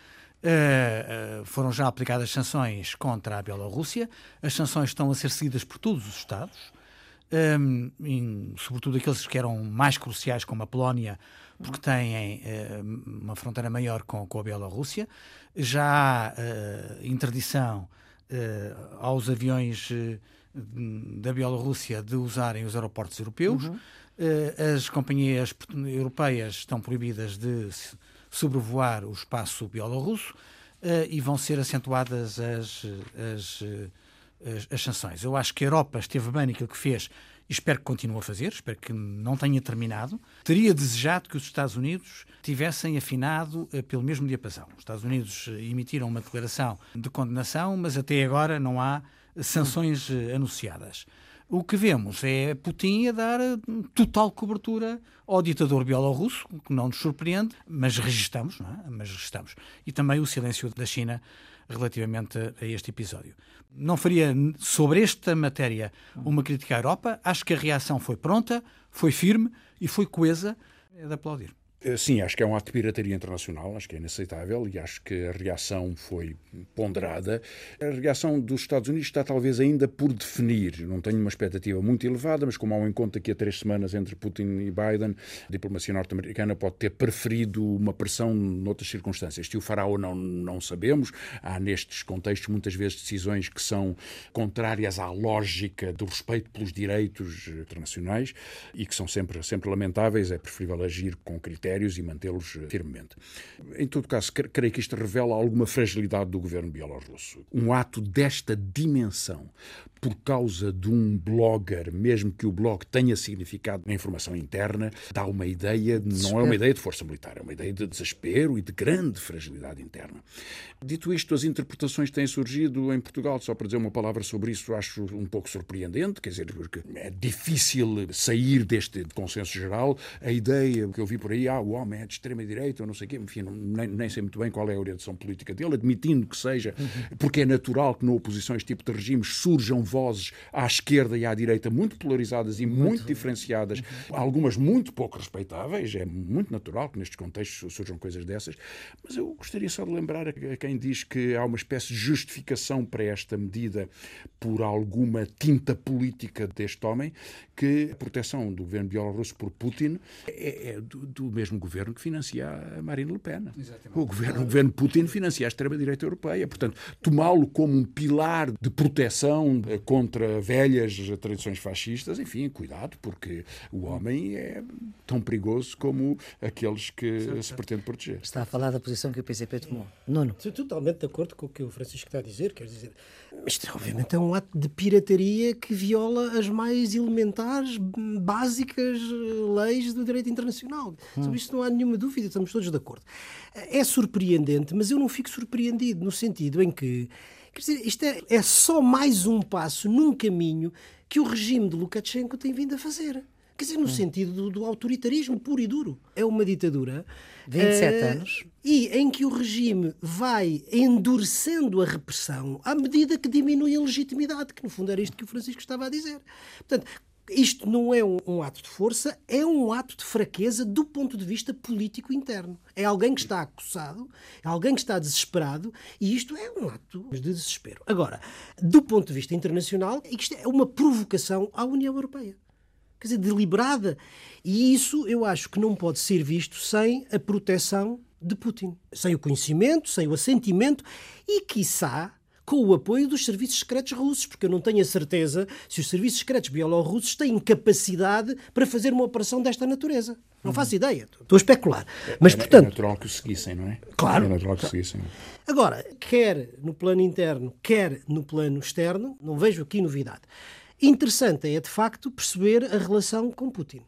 Uh, uh, foram já aplicadas sanções contra a Bielorrússia. As sanções estão a ser seguidas por todos os Estados, um, em, sobretudo aqueles que eram mais cruciais, como a Polónia, porque têm uh, uma fronteira maior com, com a Bielorrússia. Já há interdição aos aviões da Bielorrússia de usarem os aeroportos europeus. Uhum. As companhias europeias estão proibidas de sobrevoar o espaço bielorrusso e vão ser acentuadas as, as, as, as, sanções. Eu acho que a Europa esteve bem naquilo que fez e espero que continue a fazer, espero que não tenha terminado. Teria desejado que os Estados Unidos tivessem afinado uh, pelo mesmo diapasão. Os Estados Unidos uh, emitiram uma declaração de condenação, mas até agora não há sanções anunciadas. O que vemos é Putin a dar total cobertura ao ditador bielorrusso, que não nos surpreende, mas registamos, não é? Mas registamos. E também o silêncio da China relativamente a este episódio. Não faria sobre esta matéria uma crítica à Europa. Acho que a reação foi pronta, foi firme e foi coesa. É de aplaudir. Eh, sim, acho que é um ato de pirataria internacional, acho que é inaceitável e acho que a reação foi ponderada. A reação dos Estados Unidos está talvez ainda por definir. Não tenho uma expectativa muito elevada, mas como há um encontro aqui a três semanas entre Putin e Biden, a diplomacia norte-americana pode ter preferido uma pressão noutras circunstâncias. Se o fará ou não, não sabemos. Há nestes contextos muitas vezes decisões que são contrárias à lógica do respeito pelos direitos internacionais e que são sempre, sempre lamentáveis. É preferível agir com critérios critérios e mantê-los eh, firmemente. Em todo caso, creio que isto revela alguma fragilidade do governo bielorrusso. Um ato desta dimensão por causa de um blogger, mesmo que o blog tenha significado na informação interna, dá uma ideia, não é uma ideia de força militar, é uma ideia de desespero e de grande fragilidade interna. Dito isto, as interpretações têm surgido em Portugal, só para dizer uma palavra sobre isso, acho um pouco surpreendente, quer dizer, porque é difícil sair deste consenso geral. A ideia que eu vi por aí, ah, o homem é de extrema-direita, ou não sei o quê, enfim, não, nem, nem, sei muito bem qual é a orientação política dele, admitindo que seja, porque é natural que na oposição a este tipo de regimes surjam vozes à esquerda e à direita muito polarizadas e muito, muito diferenciadas, uhum. algumas muito pouco respeitáveis, é muito natural que nestes contextos surjam coisas dessas, mas eu gostaria só de lembrar a quem diz que há uma espécie de justificação para esta medida por alguma tinta política deste homem, que a proteção do governo bielorrusso por Putin é, é do, do, mesmo governo que financia a Marine Le Pen. O governo, o governo Putin financia a extrema-direita europeia. Portanto, tomá-lo como um pilar de proteção contra velhas tradições fascistas, enfim, cuidado, porque o homem é tão perigoso como aqueles que se pretende proteger. Está a falar da posição que o PCP tomou. Nuno. Estou totalmente de acordo com o que o Francisco está a dizer. Quer dizer, isto obviamente é um ato de pirataria que viola as mais elementares, básicas leis do direito internacional. Hum. Isto não há nenhuma dúvida, estamos todos de acordo. É surpreendente, mas eu não fico surpreendido no sentido em que Quer dizer, isto é, é só mais um passo num caminho que o regime de Lukashenko tem vindo a fazer. Quer dizer, no hum. sentido do, do, autoritarismo puro e duro. É uma ditadura. 27 uh, eh, anos. E em que o regime vai endurecendo a repressão à medida que diminui a legitimidade, que no fundo era isto que o Francisco estava a dizer. Portanto, isto não é um, um, ato de força, é um ato de fraqueza do ponto de vista político interno. É alguém que está acossado, é alguém que está desesperado e isto é um ato de desespero. Agora, do ponto de vista internacional, isto é uma provocação à União Europeia. Quer dizer, deliberada. E isso eu acho que não pode ser visto sem a proteção de Putin. Sem o conhecimento, sem o assentimento e, quiçá, com o apoio dos serviços secretos russos, porque eu não tenho a certeza se os serviços secretos bielorrussos têm capacidade para fazer uma operação desta natureza. Não faço ideia, estou a especular. Mas, é, portanto, é natural que o seguissem, não é? Claro. É natural que o seguissem. Agora, quer no plano interno, quer no plano externo, não vejo aqui novidade. Interessante é, de facto, perceber a relação com Putin.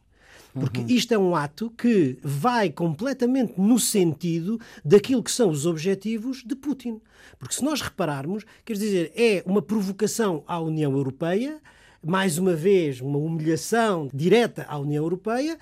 Porque uhum. isto é um ato que vai completamente no sentido daquilo que são os objetivos de Putin. Porque se nós repararmos, quer dizer, é uma provocação à União Europeia, mais uma vez, uma humilhação direta à União Europeia,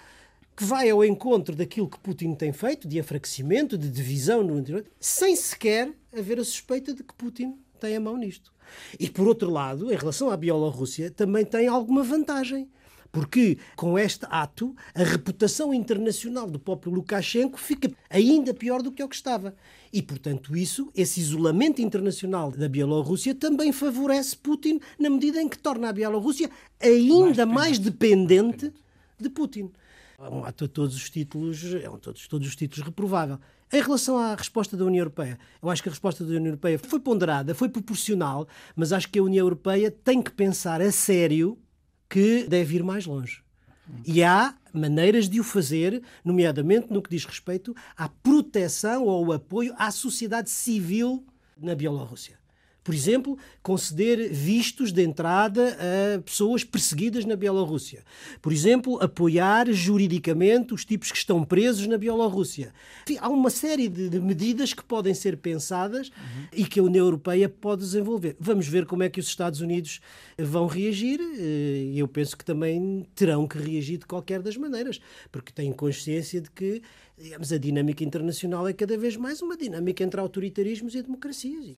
que vai ao encontro daquilo que Putin tem feito, de enfraquecimento, de divisão no interior, sem sequer haver a suspeita de que Putin tem a mão nisto. E por outro lado, em relação à Bielorrússia, também tem alguma vantagem Porque com este ato, a reputação internacional do próprio Lukashenko fica ainda pior do que o que estava. E, portanto, isso, esse isolamento internacional da Bielorrússia também favorece Putin na medida em que torna a Bielorrússia ainda mais dependente, mais dependente de Putin. É um ato a todos os títulos, é um todos, todos os títulos reprovável. Em relação à resposta da União Europeia, eu acho que a resposta da União Europeia foi ponderada, foi proporcional, mas acho que a União Europeia tem que pensar a sério que deve ir mais longe. E há maneiras de o fazer, nomeadamente no que diz respeito à proteção ou ao apoio à sociedade civil na Bielorrússia. Por exemplo, conceder vistos de entrada a pessoas perseguidas na Bielorrússia. Por exemplo, apoiar juridicamente os tipos que estão presos na Bielorrússia. Há uma série de, medidas que podem ser pensadas uhum. e que a União Europeia pode desenvolver. Vamos ver como é que os Estados Unidos vão reagir e eu penso que também terão que reagir de qualquer das maneiras, porque têm consciência de que digamos, a dinâmica internacional é cada vez mais uma dinâmica entre autoritarismos e democracias.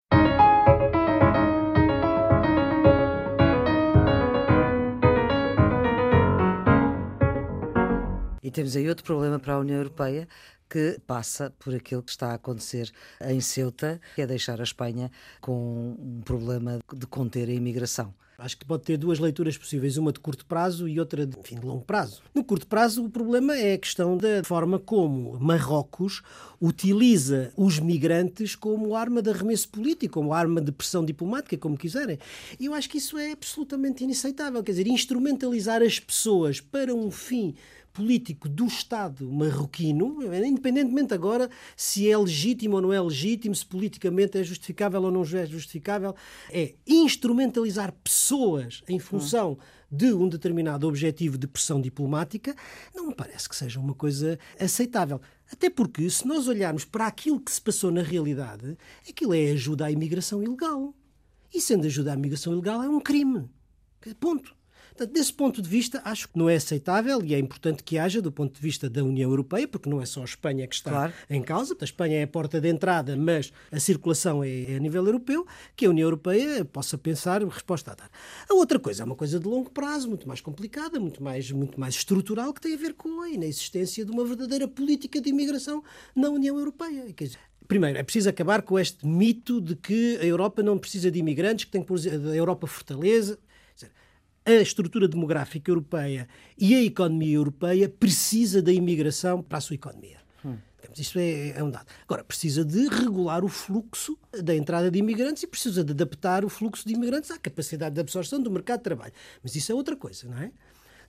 E temos aí outro problema para a União Europeia que passa por aquilo que está a acontecer em Ceuta, que é deixar a Espanha com um problema de conter a imigração. Acho que pode ter duas leituras possíveis, uma de curto prazo e outra de, enfim, de longo prazo. No curto prazo, o problema é a questão da forma como Marrocos utiliza os migrantes como arma de arremesso político, como arma de pressão diplomática, como quiserem. E eu acho que isso é absolutamente inaceitável. Quer dizer, instrumentalizar as pessoas para um fim político do Estado marroquino, independentemente agora se é legítimo ou não é legítimo, se politicamente é justificável ou não é justificável, é instrumentalizar pessoas em função de um determinado objetivo de pressão diplomática, não me parece que seja uma coisa aceitável. Até porque, se nós olharmos para aquilo que se passou na realidade, aquilo é ajuda à imigração ilegal. E sendo ajuda à imigração ilegal, é um crime. Ponto. Portanto, desse ponto de vista, acho que não é aceitável e é importante que haja do ponto de vista da União Europeia, porque não é só a Espanha que está claro. em causa. A Espanha é a porta de entrada, mas a circulação é, é a nível europeu, que a União Europeia possa pensar resposta a dar. A outra coisa é uma coisa de longo prazo, muito mais complicada, muito mais, muito mais estrutural, que tem a ver com a inexistência de uma verdadeira política de imigração na União Europeia. Quer dizer, Primeiro, é preciso acabar com este mito de que a Europa não precisa de imigrantes, que tem que pôr a Europa fortaleza a estrutura demográfica europeia e a economia europeia precisa da imigração para a sua economia. Hum. Isso é, é, um dado. Agora, precisa de regular o fluxo da entrada de imigrantes e precisa de adaptar o fluxo de imigrantes à capacidade de absorção do mercado de trabalho. Mas isso é outra coisa, não é?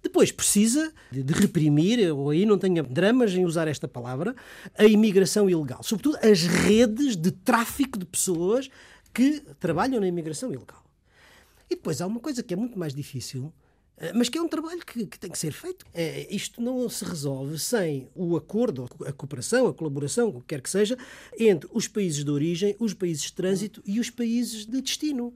Depois precisa de, de reprimir, ou aí não tenha dramas em usar esta palavra, a imigração ilegal. Sobretudo as redes de tráfico de pessoas que trabalham na imigração ilegal. E depois há uma coisa que é muito mais difícil, eh, mas que é um trabalho que, que tem que ser feito. É, isto não se resolve sem o acordo, a cooperação, a colaboração, o que quer que seja, entre os países de origem, os países de trânsito e os países de destino.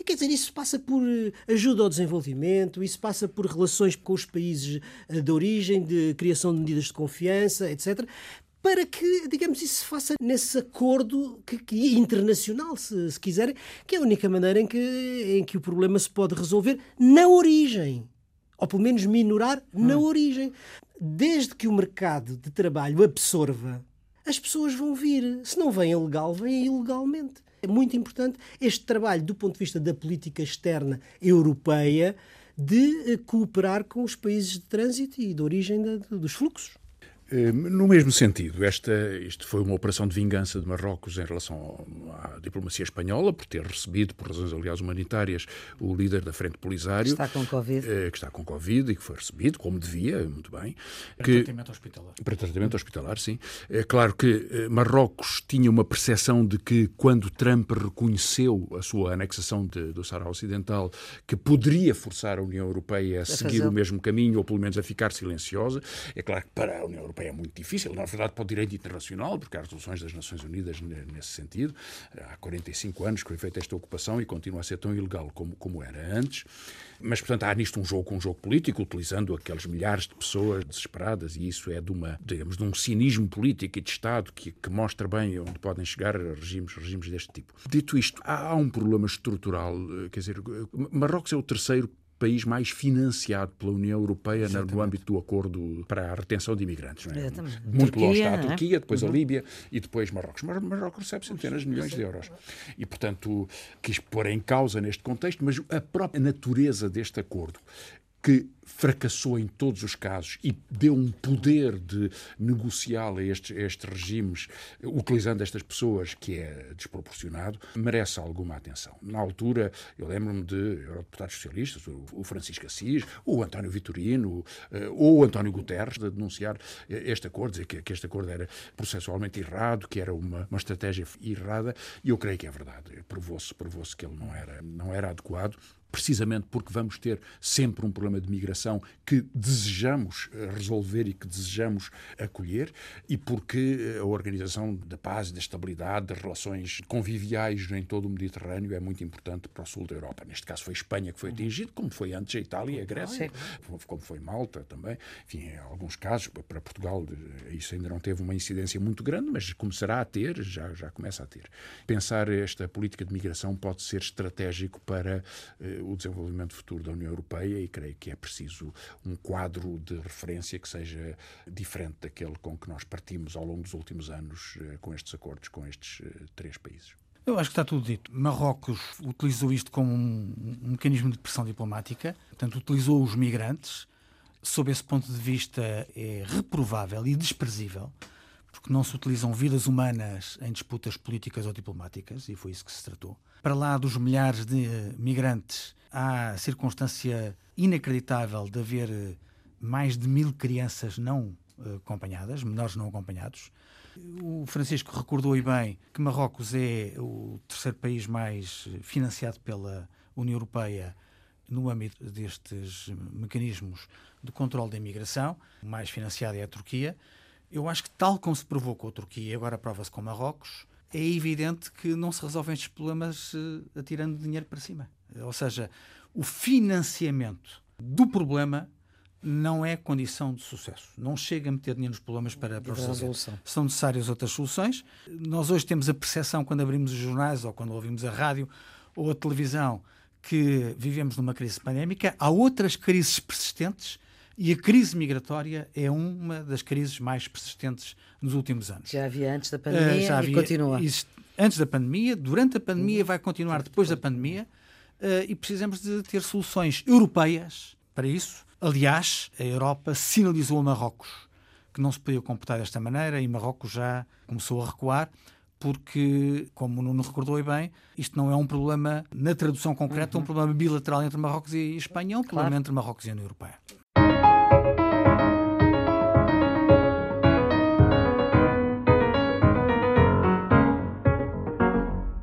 E quer dizer, isso passa por eh, ajuda ao desenvolvimento, isso passa por relações com os países de origem, de criação de medidas de confiança, etc para que, digamos, isso se faça nesse acordo que, que internacional, se, se quiserem, que é a única maneira em que, em que o problema se pode resolver na origem. Ou pelo menos minorar hum. na origem. Desde que o mercado de trabalho absorva, as pessoas vão vir. Se não vêm legal, vêm ilegalmente. É muito importante este trabalho do ponto de vista da política externa europeia de eh, cooperar com os países de trânsito e de origem dos fluxos. Eh, no mesmo sentido, esta, isto foi uma operação de vingança de Marrocos em relação à diplomacia espanhola, por ter recebido, por razões aliás humanitárias, o líder da Frente Polisário. Que está com Covid. Eh, que está com Covid e que foi recebido, como devia, muito bem. Para que, tratamento hospitalar. Para tratamento hospitalar, sim. É claro que eh, Marrocos tinha uma percepção de que, quando Trump reconheceu a sua anexação de, do Sahara Ocidental, que poderia forçar a União Europeia a, a seguir fazer. o mesmo caminho, ou pelo menos a ficar silenciosa. É claro que para a União Europeia Europeia é muito difícil, na verdade, para o direito internacional, porque há resoluções das Nações Unidas nesse sentido. Há 45 anos que foi feita esta ocupação e continua a ser tão ilegal como, como era antes. Mas, portanto, há nisto um jogo, um jogo político, utilizando aqueles milhares de pessoas desesperadas, e isso é de uma, digamos, de um cinismo político e de Estado que, que mostra bem onde podem chegar regimes, regimes deste tipo. Dito isto, há, há um problema estrutural, eh, quer dizer, Marrocos é o terceiro país mais financiado pela União Europeia no âmbito do acordo para a retenção de imigrantes. Não é? Muito Turquia, longe está a Turquia, é? depois uhum. a Líbia e depois Marrocos. Mas Marrocos recebe centenas de milhões de euros. E, portanto, quis pôr em causa neste contexto, mas a própria natureza deste acordo que fracassou em todos os casos e deu um poder de negocial a estes, estes regimes, utilizando estas pessoas, que é desproporcionado, merece alguma atenção. Na altura, eu lembro-me de eurodeputados socialistas, o Francisco Assis, o António Vitorino, eh, ou o António Guterres, de denunciar este acordo, dizer que, que este acordo era processualmente errado, que era uma, uma estratégia errada, e eu creio que é verdade. Provou-se provou que ele não era, não era adequado precisamente porque vamos ter sempre um problema de migração que desejamos eh, resolver e que desejamos acolher, e porque eh, a organização da paz, da estabilidade, das relações conviviais em todo o Mediterrâneo é muito importante para o sul da Europa. Neste caso foi a Espanha que foi atingido, como foi antes a Itália e a Grécia, como foi Malta também. Enfim, em alguns casos, para Portugal, eh, isso ainda não teve uma incidência muito grande, mas começará a ter, já, já começa a ter. Pensar esta política de migração pode ser estratégico para o desenvolvimento futuro da União Europeia e creio que é preciso um quadro de referência que seja diferente daquele com que nós partimos ao longo dos últimos anos eh, com estes acordos com estes eh, três países. Eu acho que está tudo dito. Marrocos utilizou isto como um, um mecanismo de pressão diplomática, portanto, utilizou os migrantes. Sob esse ponto de vista, é reprovável e desprezível, porque não se utilizam vidas humanas em disputas políticas ou diplomáticas, e foi isso que se tratou. Para lá dos milhares de migrantes há a circunstância inacreditável de haver eh, mais de mil crianças não uh, acompanhadas, menores não acompanhados. O Francisco recordou e bem que Marrocos é o terceiro país mais financiado pela União Europeia no âmbito destes mecanismos de controle da imigração. O mais financiado é a Turquia. Eu acho que, tal como se provou com a Turquia, agora prova-se com Marrocos, é evidente que não se resolvem estes problemas uh, atirando dinheiro para cima. Ou seja, o financiamento do problema não é condição de sucesso. Não chega a meter dinheiro nos problemas para, para resolver. São necessárias outras soluções. Nós hoje temos a percepção, quando abrimos os jornais ou quando ouvimos a rádio ou a televisão, que vivemos numa crise pandémica. Há outras crises persistentes e a crise migratória é uma das crises mais persistentes nos últimos anos. Já havia antes da pandemia uh, já havia, e continua. Antes da pandemia, durante a pandemia, vai continuar depois da pandemia uh, e precisamos de ter soluções europeias para isso. Aliás, a Europa sinalizou a Marrocos que não se podia comportar desta maneira e Marrocos já começou a recuar porque, como o Nuno recordou bem, isto não é um problema na tradução concreta, uhum. um problema bilateral entre Marrocos e Espanha, é um problema claro. entre Marrocos e a União Europeia.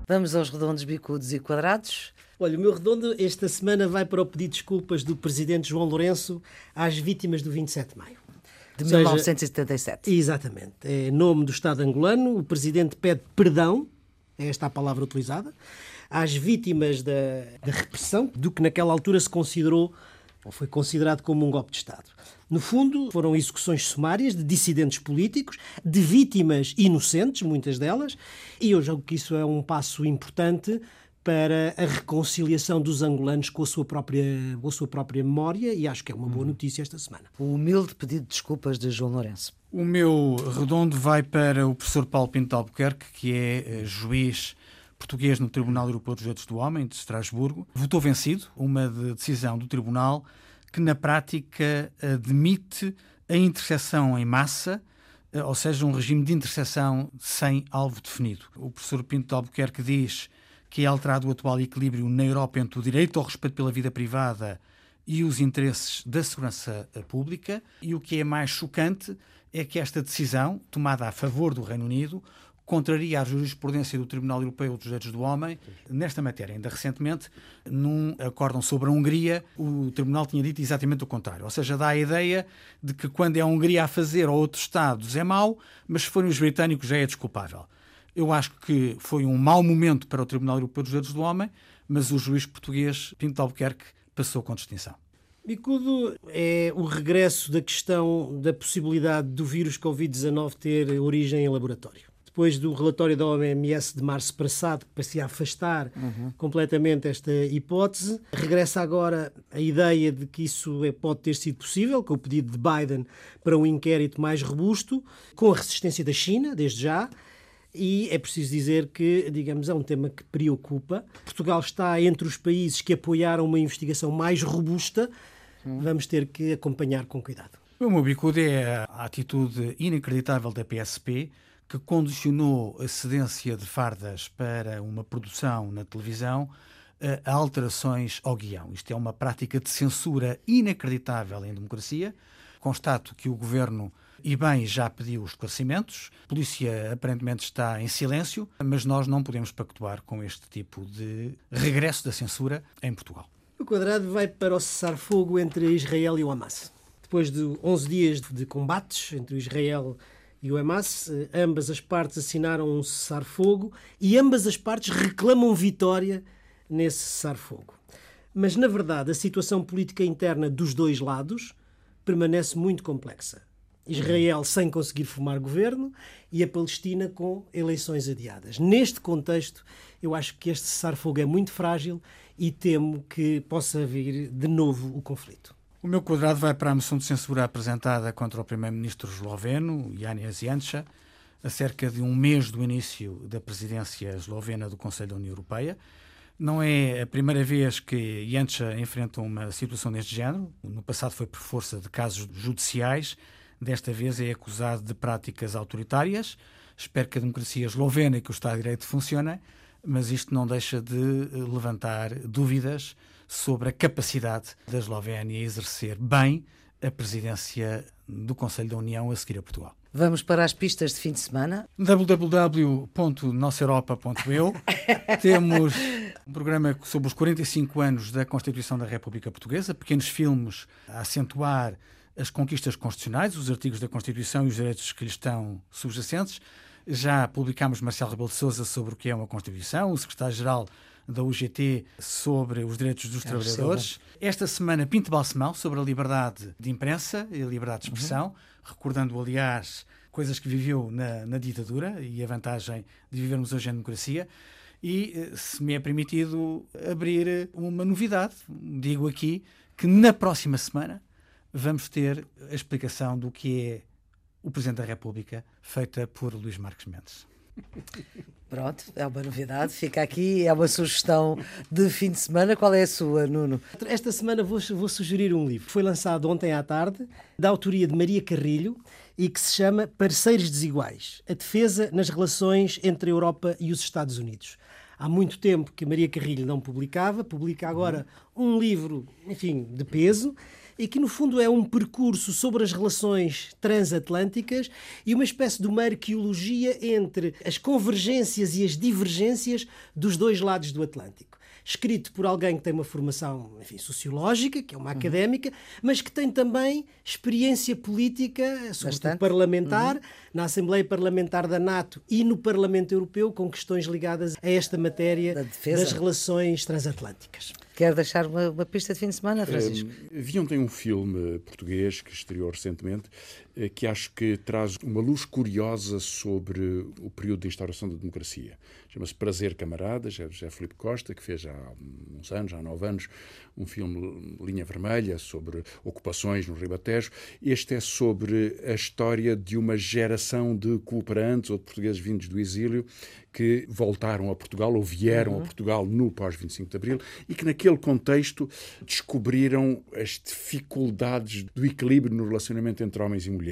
Vamos aos redondos, bicudos e quadrados. Olha, o meu redondo esta semana vai para o pedido de desculpas do presidente João Lourenço às vítimas do 27 de maio. De seja, 1977. Exatamente. É nome do Estado angolano. O presidente pede perdão, é esta a palavra utilizada, às vítimas da, da repressão do que naquela altura se considerou ou foi considerado como um golpe de Estado. No fundo, foram execuções sumárias de dissidentes políticos, de vítimas inocentes, muitas delas, e eu julgo que isso é um passo importante para a reconciliação dos angolanos com a sua própria, com a sua própria memória e acho que é uma boa notícia esta semana. O humilde pedido de desculpas de João Lourenço. O meu redondo vai para o professor Paulo Pinto Albuquerque, que é eh, juiz português no Tribunal Europeu dos Direitos do Homem, de Estrasburgo. Votou vencido uma decisão do Tribunal que, na prática, admite a interseção em massa, eh, ou seja, um regime de interseção sem alvo definido. O professor Pinto de Albuquerque diz que é alterado o atual equilíbrio na Europa entre o direito ao respeito pela vida privada e os interesses da segurança pública. E o que é mais chocante é que esta decisão, tomada a favor do Reino Unido, contraria a jurisprudência do Tribunal Europeu dos Direitos do Homem nesta matéria. Ainda recentemente, num acórdão sobre a Hungria, o Tribunal tinha dito exatamente o contrário. Ou seja, dá a ideia de que quando é a Hungria a fazer ou outros Estados é mau, mas se forem os britânicos já é desculpável. Eu acho que foi um mau momento para o Tribunal Europeu dos Direitos do Homem, mas o juiz português Pinto Albuquerque passou com distinção. Bicudo é o regresso da questão da possibilidade do vírus Covid-19 ter origem em laboratório. Depois do relatório da OMS de março passado, que parecia afastar uhum. completamente esta hipótese. Regressa agora a ideia de que isso é, pode ter sido possível, com o pedido de Biden para um inquérito mais robusto, com a resistência da China, desde já. E é preciso dizer que, digamos, é um tema que preocupa. Portugal está entre os países que apoiaram uma investigação mais robusta. Vamos ter que acompanhar com cuidado. O meu bicudo é a atitude inacreditável da PSP que condicionou a cedência de fardas para uma produção na televisão a alterações ao guião. Isto é uma prática de censura inacreditável em democracia. Constato que o governo, e bem, já pediu os esclarecimentos. A polícia aparentemente está em silêncio, mas nós não podemos pactuar com este tipo de regresso da censura em Portugal. O quadrado vai para o cessar-fogo entre Israel e o Hamas. Depois de 11 dias de combates entre Israel e o Hamas, eh, ambas as partes assinaram um cessar-fogo e ambas as partes reclamam vitória nesse cessar-fogo. Mas, na verdade, a situação política interna dos dois lados permanece muito complexa. Israel sem conseguir formar governo e a Palestina com eleições adiadas. Neste contexto, eu acho que este cessar-fogo é muito frágil e temo que possa vir de novo o conflito. O meu quadrado vai para a moção de censura apresentada contra o primeiro-ministro esloveno, Janis Janša, a cerca de um mês do início da presidência eslovena do Conselho da União Europeia. Não é a primeira vez que Janša enfrenta uma situação deste género. No passado foi por força de casos judiciais. Desta vez é acusado de práticas autoritárias. Espero que a democracia eslovena e que o Estado de Direito funcionem, mas isto não deixa de levantar dúvidas sobre a capacidade da Eslovénia exercer bem a presidência do Conselho da União a seguir a Portugal. Vamos para as pistas de fim de semana. www.nossaeuropa.eu Temos um programa sobre os 45 anos da Constituição da República Portuguesa, pequenos filmes a acentuar as conquistas constitucionais, os artigos da Constituição e os direitos que lhe estão subjacentes. Já publicámos Marcelo Rebelo de Sousa sobre o que é uma Constituição, o secretário-geral da UGT sobre os direitos dos é trabalhadores. Esta semana, Pinto Balsemão, sobre a liberdade de imprensa e a liberdade de expressão, uhum. recordando, aliás, coisas que viveu na, na, ditadura e a vantagem de vivermos hoje em democracia. E, eh, se me é permitido, abrir uma novidade. Digo aqui que na próxima semana vamos ter a explicação do que é o Presidente da República, feita por Luís Marques Mendes. Pronto, é uma novidade. Fica aqui, é uma sugestão de fim de semana. Qual é a sua, Nuno? Esta semana vou, vou sugerir um livro. Foi lançado ontem à tarde, da autoria de Maria Carrilho, e que se chama Parceiros Desiguais: A Defesa nas Relações entre a Europa e os Estados Unidos. Há muito tempo que Maria Carrilho não publicava, publica agora um livro, enfim, de peso e que, no fundo, é um percurso sobre as relações transatlânticas e uma espécie de uma arqueologia entre as convergências e as divergências dos dois lados do Atlântico escrito por alguém que tem uma formação enfim, sociológica, que é uma uhum. académica, mas que tem também experiência política, sobretudo parlamentar, uhum. na Assembleia Parlamentar da NATO e no Parlamento Europeu, com questões ligadas a esta matéria da das relações transatlânticas. Quer deixar uma, uma, pista de fim de semana, Francisco? Um, vi ontem um filme português que estreou recentemente que acho que traz uma luz curiosa sobre o período de instauração da democracia. Chama-se Prazer Camaradas, é José Felipe Costa, que fez há uns anos, há nove anos, um filme Linha Vermelha sobre ocupações no Ribatejo. Este é sobre a história de uma geração de cooperantes ou de portugueses vindos do exílio que voltaram a Portugal ou vieram uhum. a Portugal no pós-25 de Abril e que, naquele contexto, descobriram as dificuldades do equilíbrio no relacionamento entre homens e mulheres.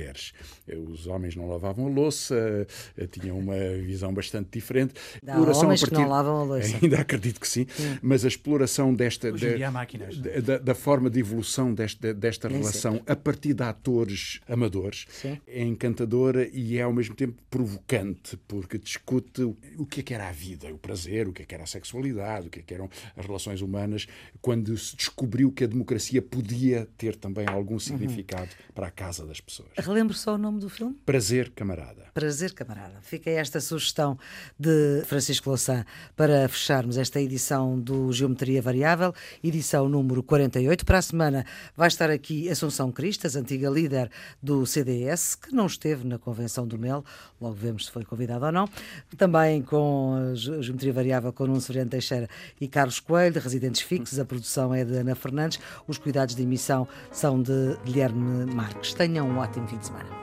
Os homens não lavavam a louça, eh, tinham uma visão bastante diferente. Há homens partir... que não lavam a louça. Ainda acredito que sim, sim. mas a exploração desta da, da, da, forma de evolução desta, desta relação a partir de atores amadores sim. é encantadora e é ao mesmo tempo provocante, porque discute o que é que era a vida, o prazer, o que é que era a sexualidade, o que é que eram as relações humanas, quando se descobriu que a democracia podia ter também algum significado uhum. para a casa das pessoas. Relembro só o nome do filme? Prazer, camarada. Prazer, camarada. Fica esta sugestão de Francisco Louçã para fecharmos esta edição do Geometria Variável, edição número 48. Para a semana vai estar aqui Assunção Cristas, antiga líder do CDS, que não esteve na Convenção do MEL, logo vemos se foi convidado ou não. Também com a Geometria Variável com Nuno Severiano Teixeira e Carlos Coelho, de Residentes Fixos. A produção é de Ana Fernandes. Os cuidados de emissão são de Guilherme Marques. Tenham um ótimo fim de semana.